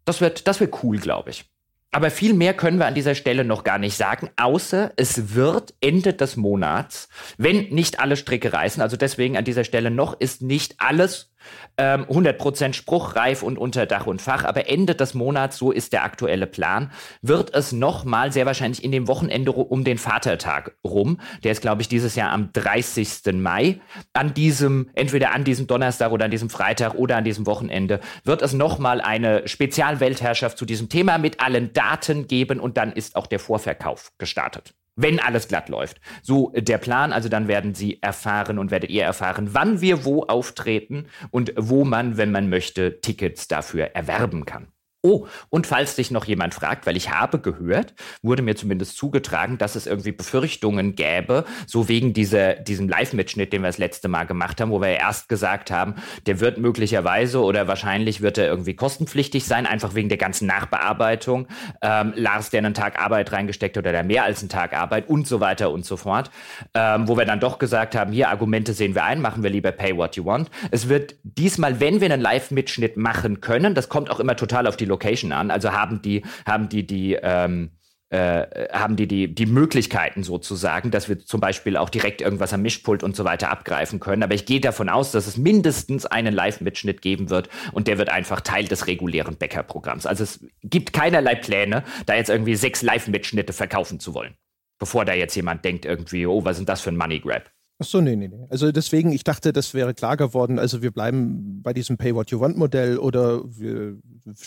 das wird, das wird cool, glaube ich. Aber viel mehr können wir an dieser Stelle noch gar nicht sagen, außer es wird Ende des Monats, wenn nicht alle Stricke reißen, also deswegen an dieser Stelle noch ist nicht alles ähm, 100% spruchreif und unter Dach und Fach. Aber Ende des Monats, so ist der aktuelle Plan, wird es nochmal sehr wahrscheinlich in dem Wochenende um den Vatertag rum. Der ist, glaube ich, dieses Jahr am 30. Mai. An diesem, entweder an diesem Donnerstag oder an diesem Freitag oder an diesem Wochenende, wird es nochmal eine Spezialweltherrschaft zu diesem Thema mit allen Daten geben und dann ist auch der Vorverkauf gestartet wenn alles glatt läuft. So der Plan, also dann werden Sie erfahren und werdet ihr erfahren, wann wir wo auftreten und wo man, wenn man möchte, Tickets dafür erwerben kann. Oh, und falls dich noch jemand fragt, weil ich habe gehört, wurde mir zumindest zugetragen, dass es irgendwie Befürchtungen gäbe, so wegen dieser, diesem Live-Mitschnitt, den wir das letzte Mal gemacht haben, wo wir erst gesagt haben, der wird möglicherweise oder wahrscheinlich wird er irgendwie kostenpflichtig sein, einfach wegen der ganzen Nachbearbeitung. Ähm, Lars, der einen Tag Arbeit reingesteckt hat oder der mehr als einen Tag Arbeit und so weiter und so fort. Ähm, wo wir dann doch gesagt haben, hier Argumente sehen wir ein, machen wir lieber Pay What You Want. Es wird diesmal, wenn wir einen Live-Mitschnitt machen können, das kommt auch immer total auf die Location an. Also haben die, haben die, die, ähm, äh, haben die, die die Möglichkeiten sozusagen, dass wir zum Beispiel auch direkt irgendwas am Mischpult und so weiter abgreifen können. Aber ich gehe davon aus, dass es mindestens einen Live-Mitschnitt geben wird und der wird einfach Teil des regulären Bäckerprogramms. Also es gibt keinerlei Pläne, da jetzt irgendwie sechs Live-Mitschnitte verkaufen zu wollen, bevor da jetzt jemand denkt irgendwie, oh, was ist das für ein Money Grab? Ach so, nee, nee, nee. Also deswegen, ich dachte, das wäre klar geworden. Also wir bleiben bei diesem Pay What You Want Modell oder wir,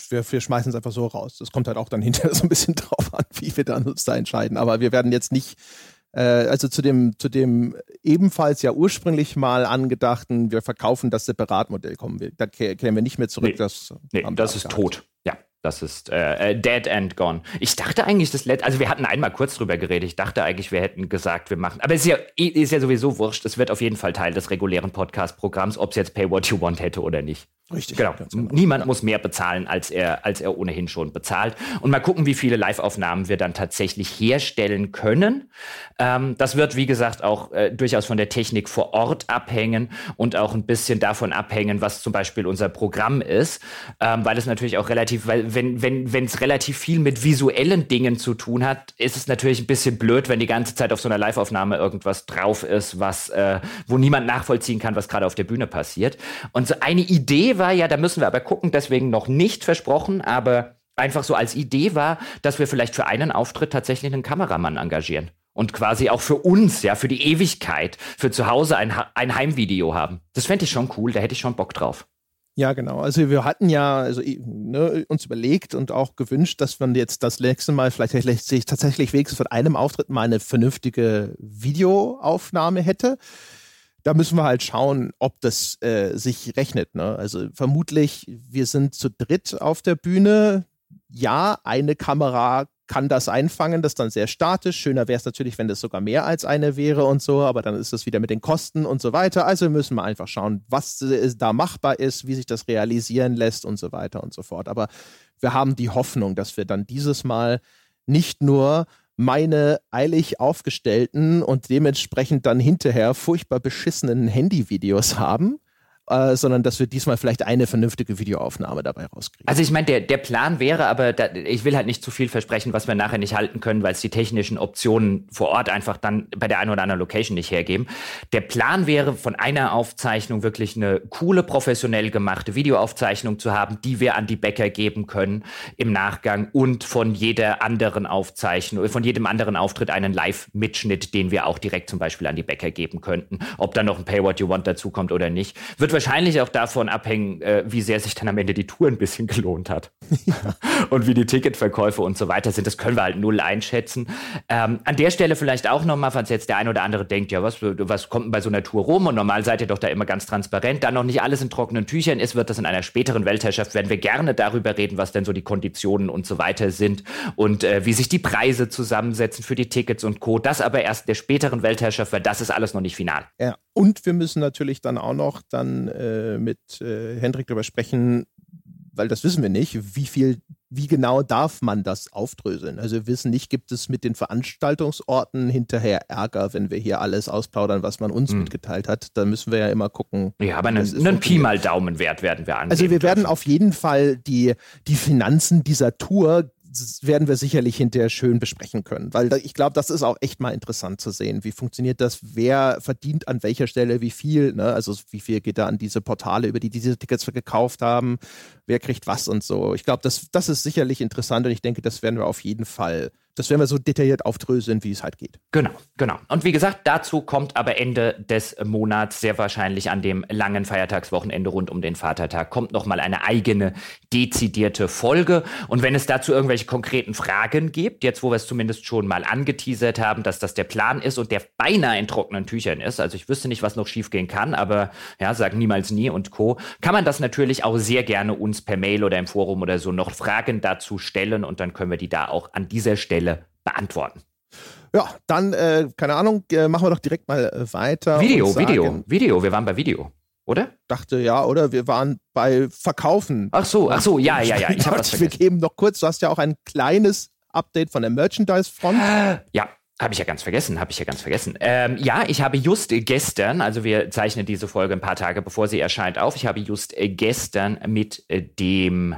wir, wir schmeißen es einfach so raus. Das kommt halt auch dann (laughs) hinterher so ein bisschen drauf an, wie wir dann uns da entscheiden. Aber wir werden jetzt nicht, äh, also zu dem, zu dem ebenfalls ja ursprünglich mal angedachten, wir verkaufen das Separatmodell kommen wir. Da kämen wir nicht mehr zurück. Nee, das, nee, das ist tot. Ja. Das ist äh, äh, Dead and Gone. Ich dachte eigentlich, das letzte, also wir hatten einmal kurz drüber geredet. Ich dachte eigentlich, wir hätten gesagt, wir machen. Aber es ist ja, ist ja sowieso wurscht. Es wird auf jeden Fall Teil des regulären Podcast-Programms, ob es jetzt Pay What You Want hätte oder nicht. Richtig. Genau. genau. Niemand ja. muss mehr bezahlen, als er, als er ohnehin schon bezahlt. Und mal gucken, wie viele Live-Aufnahmen wir dann tatsächlich herstellen können. Ähm, das wird, wie gesagt, auch äh, durchaus von der Technik vor Ort abhängen und auch ein bisschen davon abhängen, was zum Beispiel unser Programm ist. Ähm, weil es natürlich auch relativ, weil wenn, wenn, es relativ viel mit visuellen Dingen zu tun hat, ist es natürlich ein bisschen blöd, wenn die ganze Zeit auf so einer Live-Aufnahme irgendwas drauf ist, was, äh, wo niemand nachvollziehen kann, was gerade auf der Bühne passiert. Und so eine Idee war ja, da müssen wir aber gucken, deswegen noch nicht versprochen, aber einfach so als Idee war, dass wir vielleicht für einen Auftritt tatsächlich einen Kameramann engagieren und quasi auch für uns, ja, für die Ewigkeit, für zu Hause ein, ein Heimvideo haben. Das fände ich schon cool, da hätte ich schon Bock drauf. Ja, genau. Also wir hatten ja also, ne, uns überlegt und auch gewünscht, dass man jetzt das nächste Mal vielleicht, sich tatsächlich wenigstens von einem Auftritt mal eine vernünftige Videoaufnahme hätte. Da müssen wir halt schauen, ob das äh, sich rechnet. Ne? Also vermutlich, wir sind zu dritt auf der Bühne. Ja, eine Kamera kann das einfangen, das ist dann sehr statisch. Schöner wäre es natürlich, wenn das sogar mehr als eine wäre und so, aber dann ist das wieder mit den Kosten und so weiter. Also müssen wir einfach schauen, was da machbar ist, wie sich das realisieren lässt und so weiter und so fort. Aber wir haben die Hoffnung, dass wir dann dieses Mal nicht nur meine eilig aufgestellten und dementsprechend dann hinterher furchtbar beschissenen Handyvideos haben, äh, sondern dass wir diesmal vielleicht eine vernünftige Videoaufnahme dabei rauskriegen. Also ich meine, der, der Plan wäre, aber da, ich will halt nicht zu viel versprechen, was wir nachher nicht halten können, weil es die technischen Optionen vor Ort einfach dann bei der einen oder anderen Location nicht hergeben. Der Plan wäre, von einer Aufzeichnung wirklich eine coole, professionell gemachte Videoaufzeichnung zu haben, die wir an die Bäcker geben können im Nachgang und von jeder anderen Aufzeichnung, von jedem anderen Auftritt einen Live-Mitschnitt, den wir auch direkt zum Beispiel an die Bäcker geben könnten. Ob dann noch ein Pay What You Want dazukommt oder nicht, wird wahrscheinlich auch davon abhängen, äh, wie sehr sich dann am Ende die Tour ein bisschen gelohnt hat. und wie die Ticketverkäufe und so weiter sind. Das können wir halt null einschätzen. Ähm, an der Stelle vielleicht auch nochmal, falls jetzt der eine oder andere denkt, ja, was, was kommt denn bei so einer Tour rum? Und normal seid ihr doch da immer ganz transparent. Da noch nicht alles in trockenen Tüchern ist, wird das in einer späteren Weltherrschaft, werden wir gerne darüber reden, was denn so die Konditionen und so weiter sind und äh, wie sich die Preise zusammensetzen für die Tickets und Co. Das aber erst der späteren Weltherrschaft, weil das ist alles noch nicht final. Ja, und wir müssen natürlich dann auch noch dann äh, mit äh, Hendrik darüber sprechen, weil das wissen wir nicht, wie viel, wie genau darf man das aufdröseln? Also wir wissen nicht, gibt es mit den Veranstaltungsorten hinterher Ärger, wenn wir hier alles ausplaudern, was man uns hm. mitgeteilt hat. Da müssen wir ja immer gucken. Ja, aber einen, einen Pi mal Daumenwert werden wir angeben. Also wir werden auf jeden Fall die, die Finanzen dieser Tour werden wir sicherlich hinterher schön besprechen können, weil ich glaube, das ist auch echt mal interessant zu sehen. Wie funktioniert das? Wer verdient an welcher Stelle wie viel? Ne? Also wie viel geht da an diese Portale, über die diese Tickets gekauft haben? Wer kriegt was und so? Ich glaube, das, das ist sicherlich interessant und ich denke, das werden wir auf jeden Fall das werden wir so detailliert aufdröseln, wie es halt geht. Genau, genau. Und wie gesagt, dazu kommt aber Ende des Monats, sehr wahrscheinlich an dem langen Feiertagswochenende rund um den Vatertag, kommt nochmal eine eigene dezidierte Folge. Und wenn es dazu irgendwelche konkreten Fragen gibt, jetzt wo wir es zumindest schon mal angeteasert haben, dass das der Plan ist und der beinahe in trockenen Tüchern ist, also ich wüsste nicht, was noch schiefgehen kann, aber ja, sagen niemals nie und Co., kann man das natürlich auch sehr gerne uns per Mail oder im Forum oder so noch Fragen dazu stellen und dann können wir die da auch an dieser Stelle Stelle beantworten. Ja, dann, äh, keine Ahnung, äh, machen wir doch direkt mal äh, weiter. Video, sagen, Video, Video, wir waren bei Video, oder? Dachte ja, oder? Wir waren bei Verkaufen. Ach so, ach so, ja, ja, ja. Ich habe das Wir geben noch kurz, du hast ja auch ein kleines Update von der Merchandise-Front. Ja, habe ich ja ganz vergessen, habe ich ja ganz vergessen. Ähm, ja, ich habe just gestern, also wir zeichnen diese Folge ein paar Tage bevor sie erscheint auf, ich habe just gestern mit dem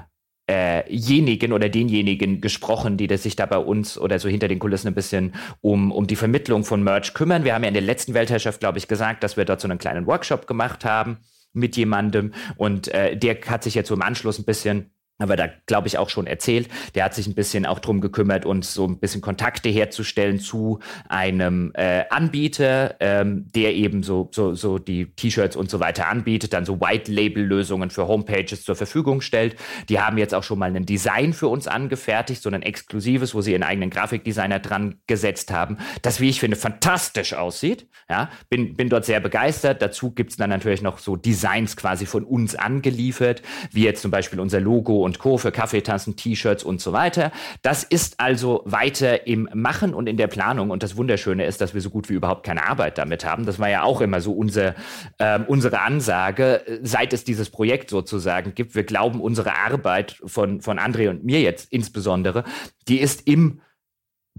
äh, oder denjenigen gesprochen, die das sich da bei uns oder so hinter den Kulissen ein bisschen um, um die Vermittlung von Merch kümmern. Wir haben ja in der letzten Weltherrschaft, glaube ich, gesagt, dass wir dort so einen kleinen Workshop gemacht haben mit jemandem und äh, der hat sich jetzt so im Anschluss ein bisschen aber da glaube ich auch schon erzählt. Der hat sich ein bisschen auch drum gekümmert, uns so ein bisschen Kontakte herzustellen zu einem äh, Anbieter, ähm, der eben so, so, so die T-Shirts und so weiter anbietet, dann so White-Label-Lösungen für Homepages zur Verfügung stellt. Die haben jetzt auch schon mal ein Design für uns angefertigt, so ein exklusives, wo sie ihren eigenen Grafikdesigner dran gesetzt haben, das, wie ich finde, fantastisch aussieht. Ja, bin, bin dort sehr begeistert. Dazu gibt's dann natürlich noch so Designs quasi von uns angeliefert, wie jetzt zum Beispiel unser Logo und Co. für Kaffeetassen, T-Shirts und so weiter. Das ist also weiter im Machen und in der Planung. Und das Wunderschöne ist, dass wir so gut wie überhaupt keine Arbeit damit haben. Das war ja auch immer so unser, äh, unsere Ansage, seit es dieses Projekt sozusagen gibt. Wir glauben, unsere Arbeit von, von André und mir jetzt insbesondere, die ist im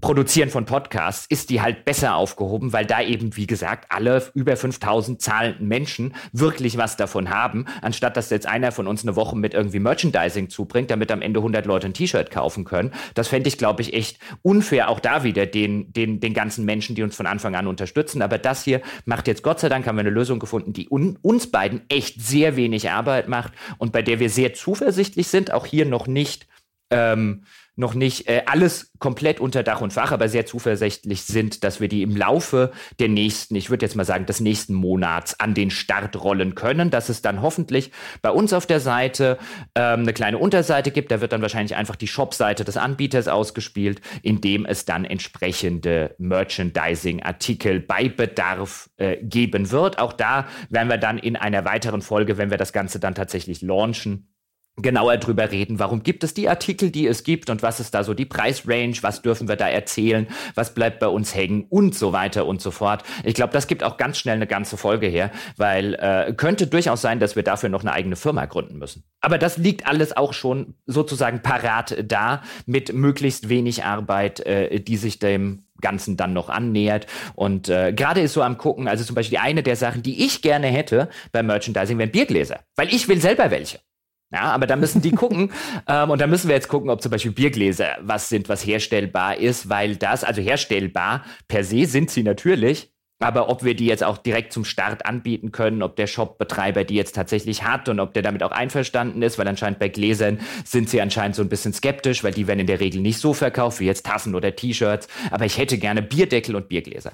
Produzieren von Podcasts ist die halt besser aufgehoben, weil da eben, wie gesagt, alle über 5000 zahlenden Menschen wirklich was davon haben, anstatt dass jetzt einer von uns eine Woche mit irgendwie Merchandising zubringt, damit am Ende 100 Leute ein T-Shirt kaufen können. Das fände ich, glaube ich, echt unfair, auch da wieder den, den, den ganzen Menschen, die uns von Anfang an unterstützen. Aber das hier macht jetzt, Gott sei Dank, haben wir eine Lösung gefunden, die un, uns beiden echt sehr wenig Arbeit macht und bei der wir sehr zuversichtlich sind, auch hier noch nicht ähm, noch nicht äh, alles komplett unter Dach und Fach, aber sehr zuversichtlich sind, dass wir die im Laufe der nächsten, ich würde jetzt mal sagen, des nächsten Monats an den Start rollen können, dass es dann hoffentlich bei uns auf der Seite ähm, eine kleine Unterseite gibt. Da wird dann wahrscheinlich einfach die Shop-Seite des Anbieters ausgespielt, indem es dann entsprechende Merchandising-Artikel bei Bedarf äh, geben wird. Auch da werden wir dann in einer weiteren Folge, wenn wir das Ganze dann tatsächlich launchen, genauer drüber reden. Warum gibt es die Artikel, die es gibt und was ist da so die Preisrange? Was dürfen wir da erzählen? Was bleibt bei uns hängen und so weiter und so fort. Ich glaube, das gibt auch ganz schnell eine ganze Folge her, weil äh, könnte durchaus sein, dass wir dafür noch eine eigene Firma gründen müssen. Aber das liegt alles auch schon sozusagen parat da mit möglichst wenig Arbeit, äh, die sich dem Ganzen dann noch annähert. Und äh, gerade ist so am gucken, also zum Beispiel eine der Sachen, die ich gerne hätte beim Merchandising, wären Biergläser, weil ich will selber welche. Ja, aber da müssen die gucken. (laughs) ähm, und da müssen wir jetzt gucken, ob zum Beispiel Biergläser was sind, was herstellbar ist, weil das, also herstellbar per se sind sie natürlich, aber ob wir die jetzt auch direkt zum Start anbieten können, ob der Shopbetreiber die jetzt tatsächlich hat und ob der damit auch einverstanden ist, weil anscheinend bei Gläsern sind sie anscheinend so ein bisschen skeptisch, weil die werden in der Regel nicht so verkauft wie jetzt Tassen oder T-Shirts. Aber ich hätte gerne Bierdeckel und Biergläser.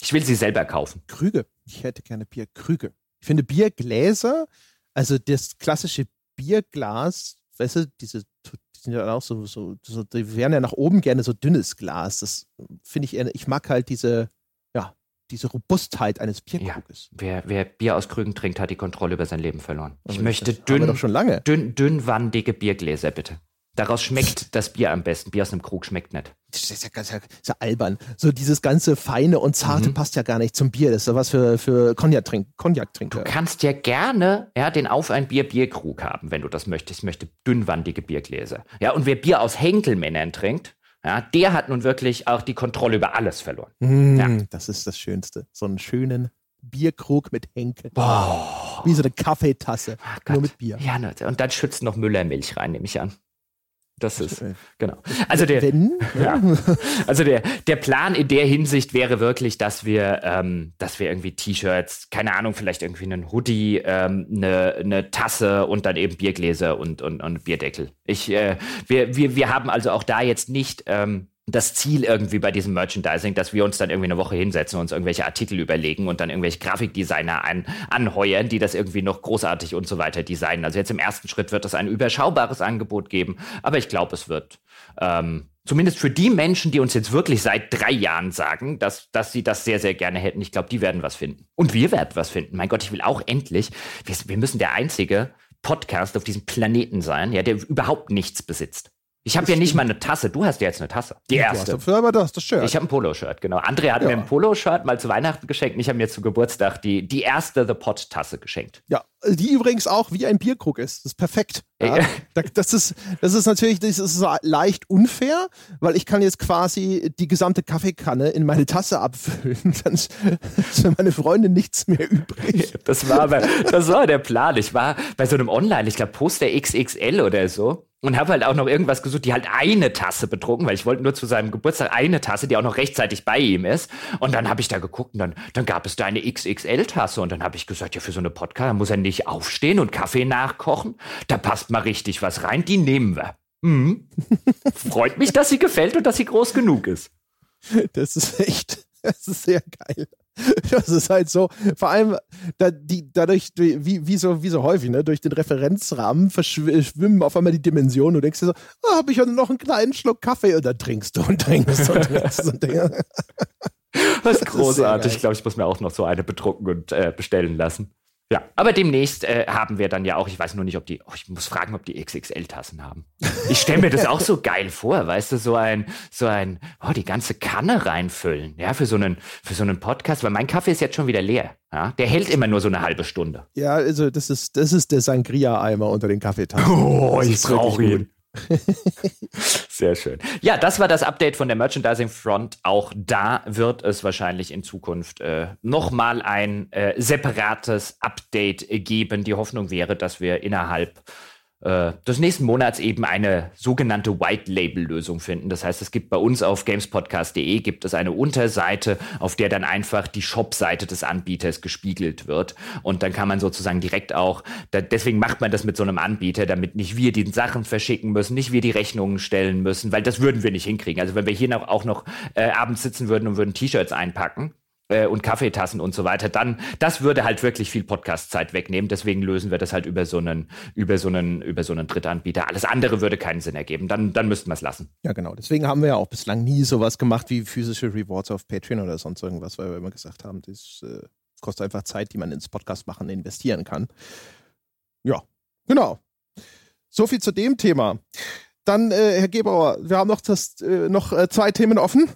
Ich will sie selber kaufen. Krüge. Ich hätte gerne Bierkrüge. Ich finde Biergläser, also das klassische Bierglas, weißt du, diese, die sind ja auch so, so, so, die wären ja nach oben gerne so dünnes Glas. Das finde ich eher, ich mag halt diese, ja, diese Robustheit eines Bierkruges. Ja, wer, wer Bier aus Krügen trinkt, hat die Kontrolle über sein Leben verloren. Ich Also möchte haben wir dünn, doch schon lange. dünn, dünnwandige Biergläser, bitte. Daraus schmeckt das Bier am besten. Bier aus einem Krug schmeckt nicht. Das ist ja, ganz, ist ja albern. So dieses ganze Feine und Zarte Mhm. passt ja gar nicht zum Bier. Das ist ja was für, für Cognac-Trink- Cognac-Trinker. Du kannst ja gerne ja, den auf ein Bier Bierkrug haben, wenn du das möchtest. Ich möchte dünnwandige Biergläser. Ja, und wer Bier aus Henkelmännern trinkt, ja, der hat nun wirklich auch die Kontrolle über alles verloren. Mm, Ja. Das ist das Schönste. So einen schönen Bierkrug mit Henkel. Boah. Wie so eine Kaffeetasse. Ah, nur mit Bier. Ja, ne, und dann schützt noch Müllermilch rein, nehme ich an. Das ist, Äh, genau. Also der, Wenn, Ja. Also der, der Plan in der Hinsicht wäre wirklich, dass wir, ähm, dass wir irgendwie T-Shirts, keine Ahnung, vielleicht irgendwie einen Hoodie, ähm, eine, eine Tasse und dann eben Biergläser und, und, und Bierdeckel. Ich, äh, wir, wir, wir haben also auch da jetzt nicht ähm, das Ziel irgendwie bei diesem Merchandising, dass wir uns dann irgendwie eine Woche hinsetzen und uns irgendwelche Artikel überlegen und dann irgendwelche Grafikdesigner an, anheuern, die das irgendwie noch großartig und so weiter designen. Also jetzt im ersten Schritt wird es ein überschaubares Angebot geben, aber ich glaube, es wird ähm, zumindest für die Menschen, die uns jetzt wirklich seit drei Jahren sagen, dass, dass sie das sehr, sehr gerne hätten, ich glaube, die werden was finden. Und wir werden was finden. Mein Gott, ich will auch endlich, wir, wir müssen der einzige Podcast auf diesem Planeten sein, ja, der überhaupt nichts besitzt. Ich habe ja nicht mal eine Tasse. Du hast ja jetzt eine Tasse. Die Du hast erste. aber das, das Shirt. Ich habe ein Poloshirt, genau. André hat Ja. mir ein Poloshirt mal zu Weihnachten geschenkt. Ich habe mir zu Geburtstag die, die erste The Pot Tasse geschenkt. Ja, die übrigens auch wie ein Bierkrug ist. Das ist perfekt. Ja. Ja. Da- Das ist, das ist natürlich, das ist leicht unfair, weil ich kann jetzt quasi die gesamte Kaffeekanne in meine Tasse abfüllen. (laughs) Dann ist für meine Freundin nichts mehr übrig. (laughs) Das war aber, das war der Plan. Ich war bei so einem Online, ich glaube Poster XXL oder so. Und habe halt auch noch irgendwas gesucht, die halt eine Tasse bedrucken, weil ich wollte nur zu seinem Geburtstag eine Tasse, die auch noch rechtzeitig bei ihm ist. Und dann habe ich da geguckt und dann, dann gab es da eine XXL-Tasse. Und dann habe ich gesagt, ja, für so eine Podcast muss er nicht aufstehen und Kaffee nachkochen. Da passt mal richtig was rein, die nehmen wir. Mhm. (laughs) Freut mich, dass sie gefällt und dass sie groß genug ist. Das ist echt, das ist sehr geil. Das ist halt so, vor allem da, die, dadurch, wie, wie, so, wie so häufig, ne, durch den Referenzrahmen verschwimmen auf einmal die Dimensionen. Du denkst dir so, oh, habe ich noch einen kleinen Schluck Kaffee und dann trinkst du und trinkst und trinkst und trinkst. Das ist großartig. ich glaube, ich muss mir auch noch so eine bedrucken und äh, bestellen lassen. Ja, aber demnächst äh, haben wir dann ja auch, ich weiß nur nicht, ob die, oh, ich muss fragen, ob die XXL-Tassen haben. Ich stelle mir das auch so geil vor, weißt du, so ein, so ein, oh, die ganze Kanne reinfüllen, ja, für so einen, für so einen Podcast, weil mein Kaffee ist jetzt schon wieder leer, ja, der hält immer nur so eine halbe Stunde. Ja, also das ist, das ist der Sangria-Eimer unter den Kaffeetassen. Oh, Das ich brauche gut. (laughs) Sehr schön. Ja, das war das Update von der Merchandising Front. Auch da wird es wahrscheinlich in Zukunft äh, nochmal ein äh, separates Update geben. Die Hoffnung wäre, dass wir innerhalb äh, des nächsten Monats eben eine sogenannte White Label Lösung finden. Das heißt, es gibt bei uns auf gamespodcast.de gibt es eine Unterseite, auf der dann einfach die Shop-Seite des Anbieters gespiegelt wird. Und dann kann man sozusagen direkt auch, da, deswegen macht man das mit so einem Anbieter, damit nicht wir die Sachen verschicken müssen, nicht wir die Rechnungen stellen müssen, weil das würden wir nicht hinkriegen. Also wenn wir hier noch, auch noch äh, abends sitzen würden und würden T-Shirts einpacken, äh, und Kaffeetassen und so weiter, dann das würde halt wirklich viel Podcast-Zeit wegnehmen. Deswegen lösen wir das halt über so einen, über so einen, über so einen Drittanbieter. Alles andere würde keinen Sinn ergeben. Dann, dann müssten wir es lassen. Ja, genau. Deswegen haben wir ja auch bislang nie sowas gemacht wie physische Rewards auf Patreon oder sonst irgendwas, weil wir immer gesagt haben, das äh, kostet einfach Zeit, die man ins Podcast machen investieren kann. Ja, genau. So viel zu dem Thema. Dann, äh, Herr Gebauer, wir haben noch, das, äh, noch äh, zwei Themen offen.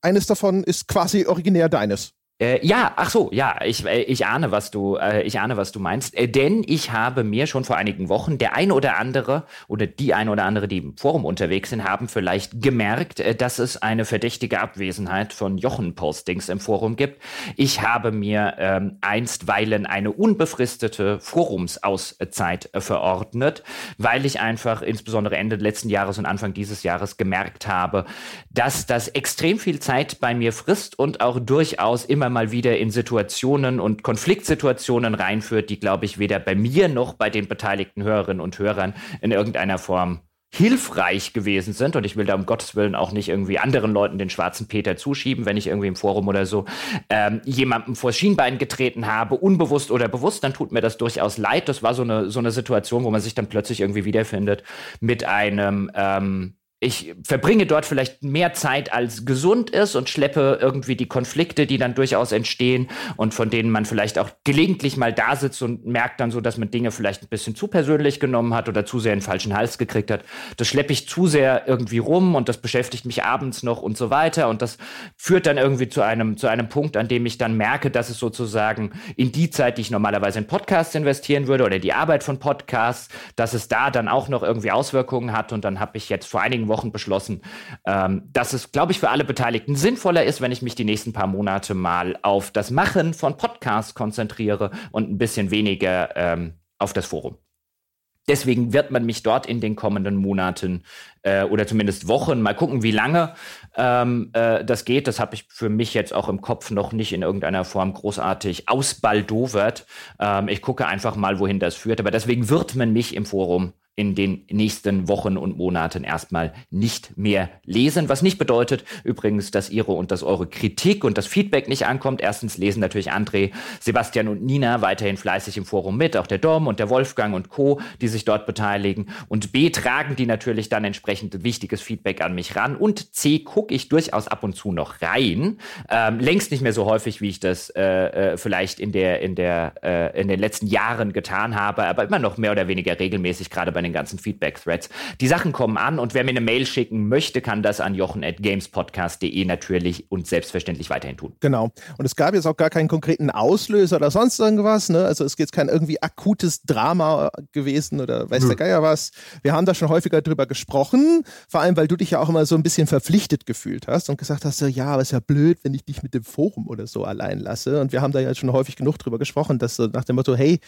Eines davon ist quasi originär deines. Äh, ja, ach so, ja, ich, äh, ich ahne, was du, äh, ich ahne, was du meinst. Äh, denn ich habe mir schon vor einigen Wochen der ein oder andere oder die ein oder andere, die im Forum unterwegs sind, haben vielleicht gemerkt, äh, dass es eine verdächtige Abwesenheit von Jochen-Postings im Forum gibt. Ich habe mir ähm, einstweilen eine unbefristete Forumsauszeit verordnet, weil ich einfach insbesondere Ende letzten Jahres und Anfang dieses Jahres gemerkt habe, dass das extrem viel Zeit bei mir frisst und auch durchaus immer immer mal wieder in Situationen und Konfliktsituationen reinführt, die, glaube ich, weder bei mir noch bei den beteiligten Hörerinnen und Hörern in irgendeiner Form hilfreich gewesen sind. Und ich will da um Gottes Willen auch nicht irgendwie anderen Leuten den schwarzen Peter zuschieben, wenn ich irgendwie im Forum oder so ähm, jemandem vor Schienbein getreten habe, unbewusst oder bewusst, dann tut mir das durchaus leid. Das war so eine, so eine Situation, wo man sich dann plötzlich irgendwie wiederfindet mit einem ähm, ich verbringe dort vielleicht mehr Zeit als gesund ist und schleppe irgendwie die Konflikte, die dann durchaus entstehen und von denen man vielleicht auch gelegentlich mal da sitzt und merkt dann so, dass man Dinge vielleicht ein bisschen zu persönlich genommen hat oder zu sehr in den falschen Hals gekriegt hat. Das schleppe ich zu sehr irgendwie rum und das beschäftigt mich abends noch und so weiter und das führt dann irgendwie zu einem, zu einem Punkt, an dem ich dann merke, dass es sozusagen in die Zeit, die ich normalerweise in Podcasts investieren würde oder die Arbeit von Podcasts, dass es da dann auch noch irgendwie Auswirkungen hat und dann habe ich jetzt vor einigen Wochen beschlossen, ähm, dass es, glaube ich, für alle Beteiligten sinnvoller ist, wenn ich mich die nächsten paar Monate mal auf das Machen von Podcasts konzentriere und ein bisschen weniger ähm, auf das Forum. Deswegen wird man mich dort in den kommenden Monaten äh, oder zumindest Wochen, mal gucken, wie lange ähm, äh, das geht. Das habe ich für mich jetzt auch im Kopf noch nicht in irgendeiner Form großartig ausbaldowert. Ähm, ich gucke einfach mal, wohin das führt. Aber deswegen wird man mich im Forum in den nächsten Wochen und Monaten erstmal nicht mehr lesen. Was nicht bedeutet übrigens, dass Ihre und dass eure Kritik und das Feedback nicht ankommt. Erstens lesen natürlich André, Sebastian und Nina weiterhin fleißig im Forum mit, auch der Dom und der Wolfgang und Co., die sich dort beteiligen. Und B, tragen die natürlich dann entsprechend wichtiges Feedback an mich ran. Und C, gucke ich durchaus ab und zu noch rein. Ähm, längst nicht mehr so häufig, wie ich das äh, äh, vielleicht in, der, in, der, äh, in den letzten Jahren getan habe, aber immer noch mehr oder weniger regelmäßig, gerade bei den den ganzen Feedback-Threads. Die Sachen kommen an und wer mir eine Mail schicken möchte, kann das an jochen.gamespodcast.de natürlich und selbstverständlich weiterhin tun. Genau. Und es gab jetzt auch gar keinen konkreten Auslöser oder sonst irgendwas. Ne? Also es ist jetzt kein irgendwie akutes Drama gewesen oder weiß hm. der Geier was. Wir haben da schon häufiger drüber gesprochen, vor allem, weil du dich ja auch immer so ein bisschen verpflichtet gefühlt hast und gesagt hast, so, ja, aber ist ja blöd, wenn ich dich mit dem Forum oder so allein lasse. Und wir haben da ja schon häufig genug drüber gesprochen, dass so nach dem Motto, hey,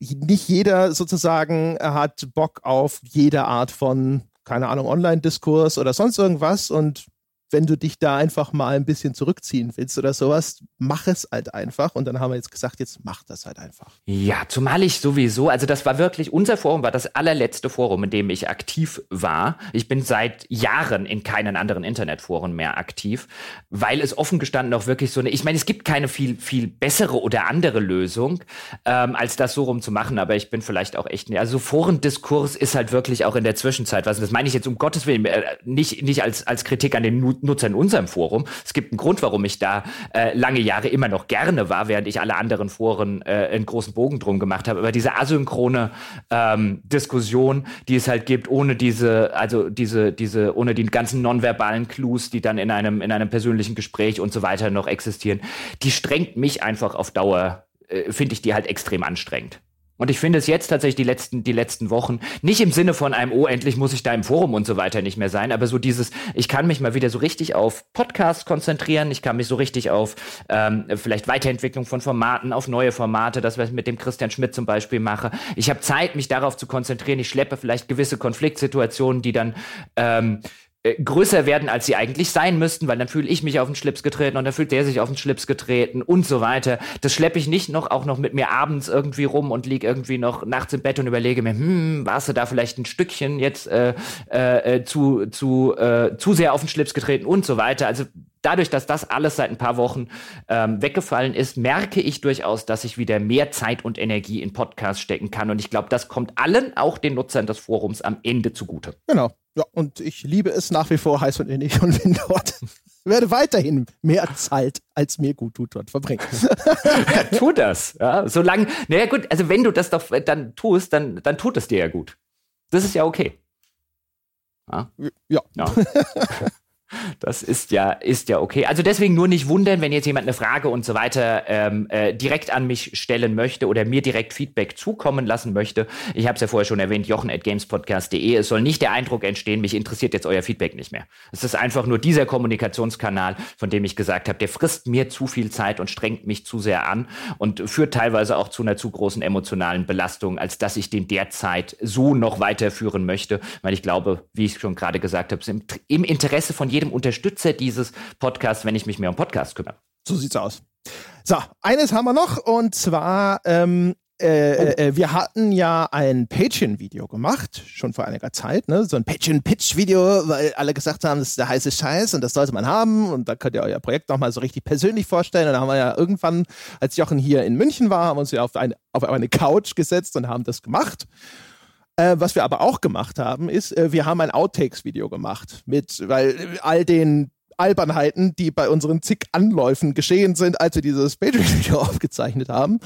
nicht jeder sozusagen hat Bock auf jede Art von, keine Ahnung, Online-Diskurs oder sonst irgendwas und wenn du dich da einfach mal ein bisschen zurückziehen willst oder sowas, mach es halt einfach. Und dann haben wir jetzt gesagt, jetzt mach das halt einfach. Ja, zumal ich sowieso, also das war wirklich, unser Forum war das allerletzte Forum, in dem ich aktiv war. Ich bin seit Jahren in keinen anderen Internetforen mehr aktiv, weil es offen gestanden auch wirklich so eine, ich meine, es gibt keine viel, viel bessere oder andere Lösung, ähm, als das so rum zu machen, aber ich bin vielleicht auch echt, also Forendiskurs ist halt wirklich auch in der Zwischenzeit, was, das meine ich jetzt um Gottes Willen, äh, nicht, nicht als, als Kritik an den Nutzer in unserem Forum. Es gibt einen Grund, warum ich da äh, lange Jahre immer noch gerne war, während ich alle anderen Foren äh, einen großen Bogen drum gemacht habe. Aber diese asynchrone ähm, Diskussion, die es halt gibt, ohne diese, also diese, diese, ohne die ganzen nonverbalen Clues, die dann in einem, in einem persönlichen Gespräch und so weiter noch existieren, die strengt mich einfach auf Dauer, äh, finde ich die halt extrem anstrengend. Und ich finde es jetzt tatsächlich die letzten, die letzten Wochen, nicht im Sinne von einem, oh, endlich muss ich da im Forum und so weiter nicht mehr sein, aber so dieses, ich kann mich mal wieder so richtig auf Podcasts konzentrieren, ich kann mich so richtig auf ähm, vielleicht Weiterentwicklung von Formaten, auf neue Formate, das, was ich mit dem Christian Schmidt zum Beispiel mache. Ich habe Zeit, mich darauf zu konzentrieren. Ich schleppe vielleicht gewisse Konfliktsituationen, die dann ähm, äh, größer werden, als sie eigentlich sein müssten, weil dann fühle ich mich auf den Schlips getreten und dann fühlt der sich auf den Schlips getreten und so weiter. Das schleppe ich nicht noch auch noch mit mir abends irgendwie rum und liege irgendwie noch nachts im Bett und überlege mir, hm, warst du da vielleicht ein Stückchen jetzt äh, äh, äh, zu zu äh, zu sehr auf den Schlips getreten und so weiter. Also dadurch, dass das alles seit ein paar Wochen ähm, weggefallen ist, merke ich durchaus, dass ich wieder mehr Zeit und Energie in Podcasts stecken kann. Und ich glaube, das kommt allen, auch den Nutzern des Forums, am Ende zugute. Genau. Ja, und ich liebe es nach wie vor (laughs) heiß und innig und bin dort. werde weiterhin mehr Zeit, als mir gut tut, dort verbringen. (laughs) ja, tu das. Ja, solange, naja gut, also wenn du das doch dann tust, dann, dann tut es dir ja gut. Das ist ja okay. Ja. ja. ja. (laughs) Das ist ja, ist ja okay. Also deswegen nur nicht wundern, wenn jetzt jemand eine Frage und so weiter ähm, äh, direkt an mich stellen möchte oder mir direkt Feedback zukommen lassen möchte. Ich habe es ja vorher schon erwähnt, jochen at gamespodcast.de. Es soll nicht der Eindruck entstehen, mich interessiert jetzt euer Feedback nicht mehr. Es ist einfach nur dieser Kommunikationskanal, von dem ich gesagt habe, der frisst mir zu viel Zeit und strengt mich zu sehr an und führt teilweise auch zu einer zu großen emotionalen Belastung, als dass ich den derzeit so noch weiterführen möchte, weil ich glaube, wie ich schon gerade gesagt habe, im, im Interesse von jedem jedem Unterstützer dieses Podcasts, wenn ich mich mehr um Podcasts kümmere. So sieht's aus. So, eines haben wir noch und zwar ähm, äh, oh. äh, wir hatten ja ein Patreon-Video gemacht, schon vor einiger Zeit, ne? So ein Patreon-Pitch-Video, weil alle gesagt haben, das ist der heiße Scheiß und das sollte man haben und da könnt ihr euer Projekt nochmal so richtig persönlich vorstellen. Und da haben wir ja irgendwann, als Jochen hier in München war, haben wir uns ja auf eine, auf eine Couch gesetzt und haben das gemacht. Äh, was wir aber auch gemacht haben, ist, äh, wir haben ein Outtakes-Video gemacht mit, weil all den Albernheiten, die bei unseren zig Anläufen geschehen sind, als wir dieses Patreon-Video (laughs) aufgezeichnet haben.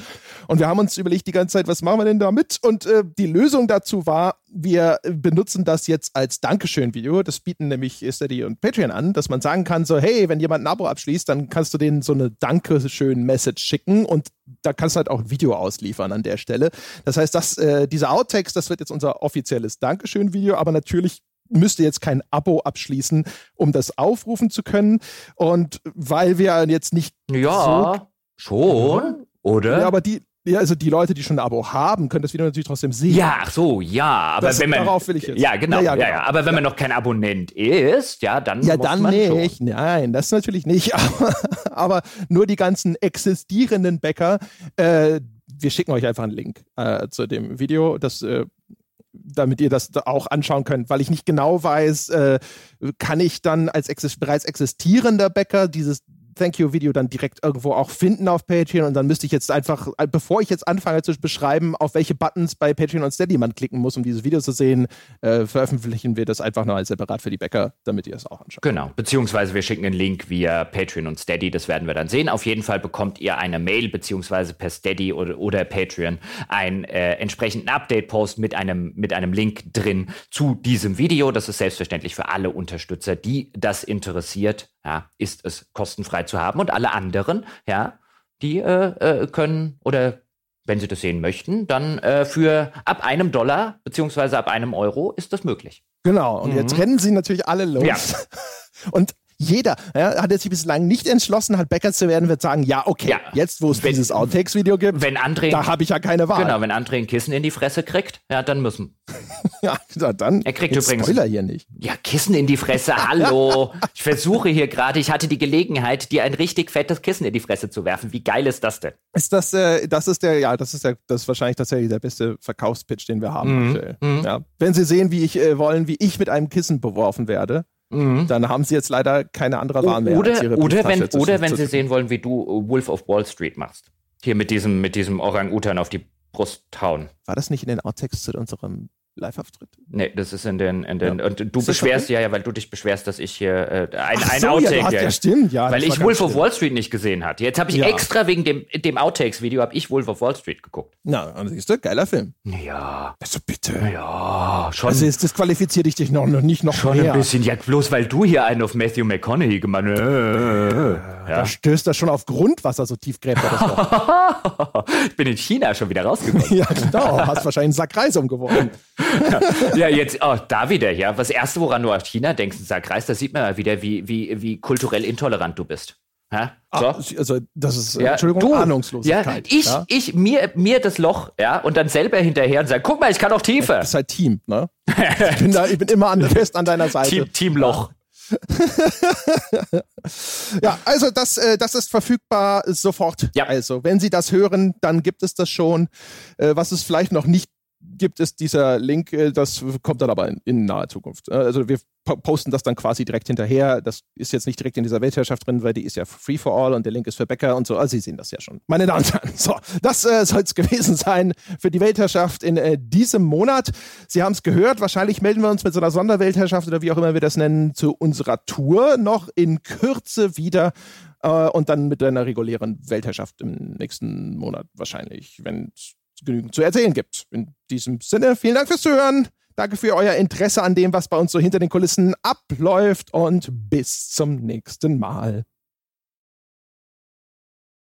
Und wir haben uns überlegt die ganze Zeit, was machen wir denn damit? Und äh, die Lösung dazu war, wir benutzen das jetzt als Dankeschön-Video. Das bieten nämlich Steady und Patreon an, dass man sagen kann, so, hey, wenn jemand ein Abo abschließt, dann kannst du denen so eine Dankeschön-Message schicken und da kannst du halt auch ein Video ausliefern an der Stelle. Das heißt, dass äh, diese Outtakes, das wird jetzt unser offizielles Dankeschön-Video, aber natürlich müsste jetzt kein Abo abschließen, um das aufrufen zu können. Und weil wir jetzt nicht. Ja, so schon, oder? Ja, aber die, ja, also die Leute, die schon ein Abo haben, können das Video natürlich trotzdem sehen. Ja, ach so, ja, aber das, wenn man darauf will ich jetzt. Ja, genau, ja, ja, genau. ja, aber wenn ja. man noch kein Abonnent ist, ja, dann ja, muss dann man nicht. Schon. Nein, das natürlich nicht. (laughs) Aber, aber nur die ganzen existierenden Bäcker. Äh, wir schicken euch einfach einen Link äh, zu dem Video. Das äh, damit ihr das auch anschauen könnt, weil ich nicht genau weiß, äh, kann ich dann als exist bereits existierender Bäcker dieses Thank You Video dann direkt irgendwo auch finden auf Patreon und dann müsste ich jetzt einfach, äh, bevor ich jetzt anfange zu beschreiben, auf welche Buttons bei Patreon und Steady man klicken muss, um dieses Video zu sehen, äh, veröffentlichen wir das einfach nur als separat für die Bäcker, damit ihr es auch anschaut. Genau, beziehungsweise wir schicken einen Link via Patreon und Steady, das werden wir dann sehen. Auf jeden Fall bekommt ihr eine Mail, beziehungsweise per Steady oder, oder Patreon einen äh, entsprechenden Update-Post mit einem, mit einem Link drin zu diesem Video. Das ist selbstverständlich für alle Unterstützer, die das interessiert ja, ist es kostenfrei zu haben und alle anderen, ja, die äh, äh, können oder wenn sie das sehen möchten, dann äh, für ab einem Dollar beziehungsweise ab einem Euro ist das möglich. Genau. Und mhm. jetzt rennen sie natürlich alle los. Ja. (laughs) Und jeder ja, hat sich bislang nicht entschlossen, halt Bäcker zu werden, wird sagen, ja, okay, ja. jetzt wo es dieses Outtakes-Video gibt, wenn André, da habe ich ja keine Wahl. Genau, wenn André ein Kissen in die Fresse kriegt, ja, dann müssen. (laughs) ja, dann. Er kriegt übrigens. Spoiler hier nicht. Ja, Kissen in die Fresse, hallo. (laughs) ich versuche hier gerade, ich hatte die Gelegenheit, dir ein richtig fettes Kissen in die Fresse zu werfen. Wie geil ist das denn? Ist das, äh, das ist der, ja, das ist der, das ist wahrscheinlich tatsächlich der beste Verkaufspitch, den wir haben. Mhm. Mhm. Ja. Wenn Sie sehen, wie ich äh, wollen, wie ich mit einem Kissen beworfen werde, Mhm. Dann haben sie jetzt leider keine andere Wahl mehr. Oder, oder wenn, oder wenn sie sehen wollen, wie du Wolf of Wall Street machst. Hier mit diesem, mit diesem Orang-Utan auf die Brust hauen. War das nicht in den Outtakes zu unserem Live-Auftritt? Nee, das ist in den, in den, ja. und du beschwerst ja, ja, weil du dich beschwerst, dass ich hier äh, ein, ein so, Outtake. Ja, hast, ja, stimmt, ja. Weil ich Wolf of Wall Street nicht gesehen hatte. Jetzt habe ich ja. extra wegen dem, dem Outtakes-Video habe ich Wolf of Wall Street geguckt. Na, siehst du, geiler Film. Ja. Also bitte. Ja, schon. Also ist disqualifiziert dich dich noch, noch nicht noch Schon mehr. ein bisschen, ja, bloß weil du hier einen auf Matthew McConaughey gemacht hast. Äh, ja. Da stößt er schon auf Grundwasser, so tief gräbt er das doch. (laughs) ich bin in China schon wieder rausgekommen. (laughs) ja, genau. Hast wahrscheinlich einen Sack Reis umgeworfen. (laughs) (laughs) ja, jetzt, oh, da wieder, ja. Das erste, woran du auf China denkst, Sack Reis, da sieht man mal wieder, wie, wie, wie kulturell intolerant du bist. Ja, so. ah, also das ist ja, Entschuldigung, du, Ahnungslosigkeit. Ja, ich, ja? ich, mir, mir das Loch, ja, und dann selber hinterher und sagen, guck mal, ich kann auch tiefer. Das ist halt Team, ne? (laughs) ich, bin da, ich bin immer an, fest an deiner Seite. Team, Team Loch. (laughs) ja, also das, äh, das ist verfügbar sofort. Ja. Also, wenn Sie das hören, dann gibt es das schon. Äh, was es vielleicht noch nicht gibt es dieser Link, äh, das kommt dann aber in, in naher Zukunft. Äh, also wir posten das dann quasi direkt hinterher. Das ist jetzt nicht direkt in dieser Weltherrschaft drin, weil die ist ja free for all und der Link ist für Bäcker und so. Also Sie sehen das ja schon. Meine Damen und Herren, so, das äh, soll es (laughs) gewesen sein für die Weltherrschaft in äh, diesem Monat. Sie haben es gehört, wahrscheinlich melden wir uns mit so einer Sonderweltherrschaft oder wie auch immer wir das nennen, zu unserer Tour noch in Kürze wieder äh, und dann mit einer regulären Weltherrschaft im nächsten Monat wahrscheinlich, wenn es genügend zu erzählen gibt. In diesem Sinne, vielen Dank fürs Zuhören. Danke für euer Interesse an dem, was bei uns so hinter den Kulissen abläuft und bis zum nächsten Mal.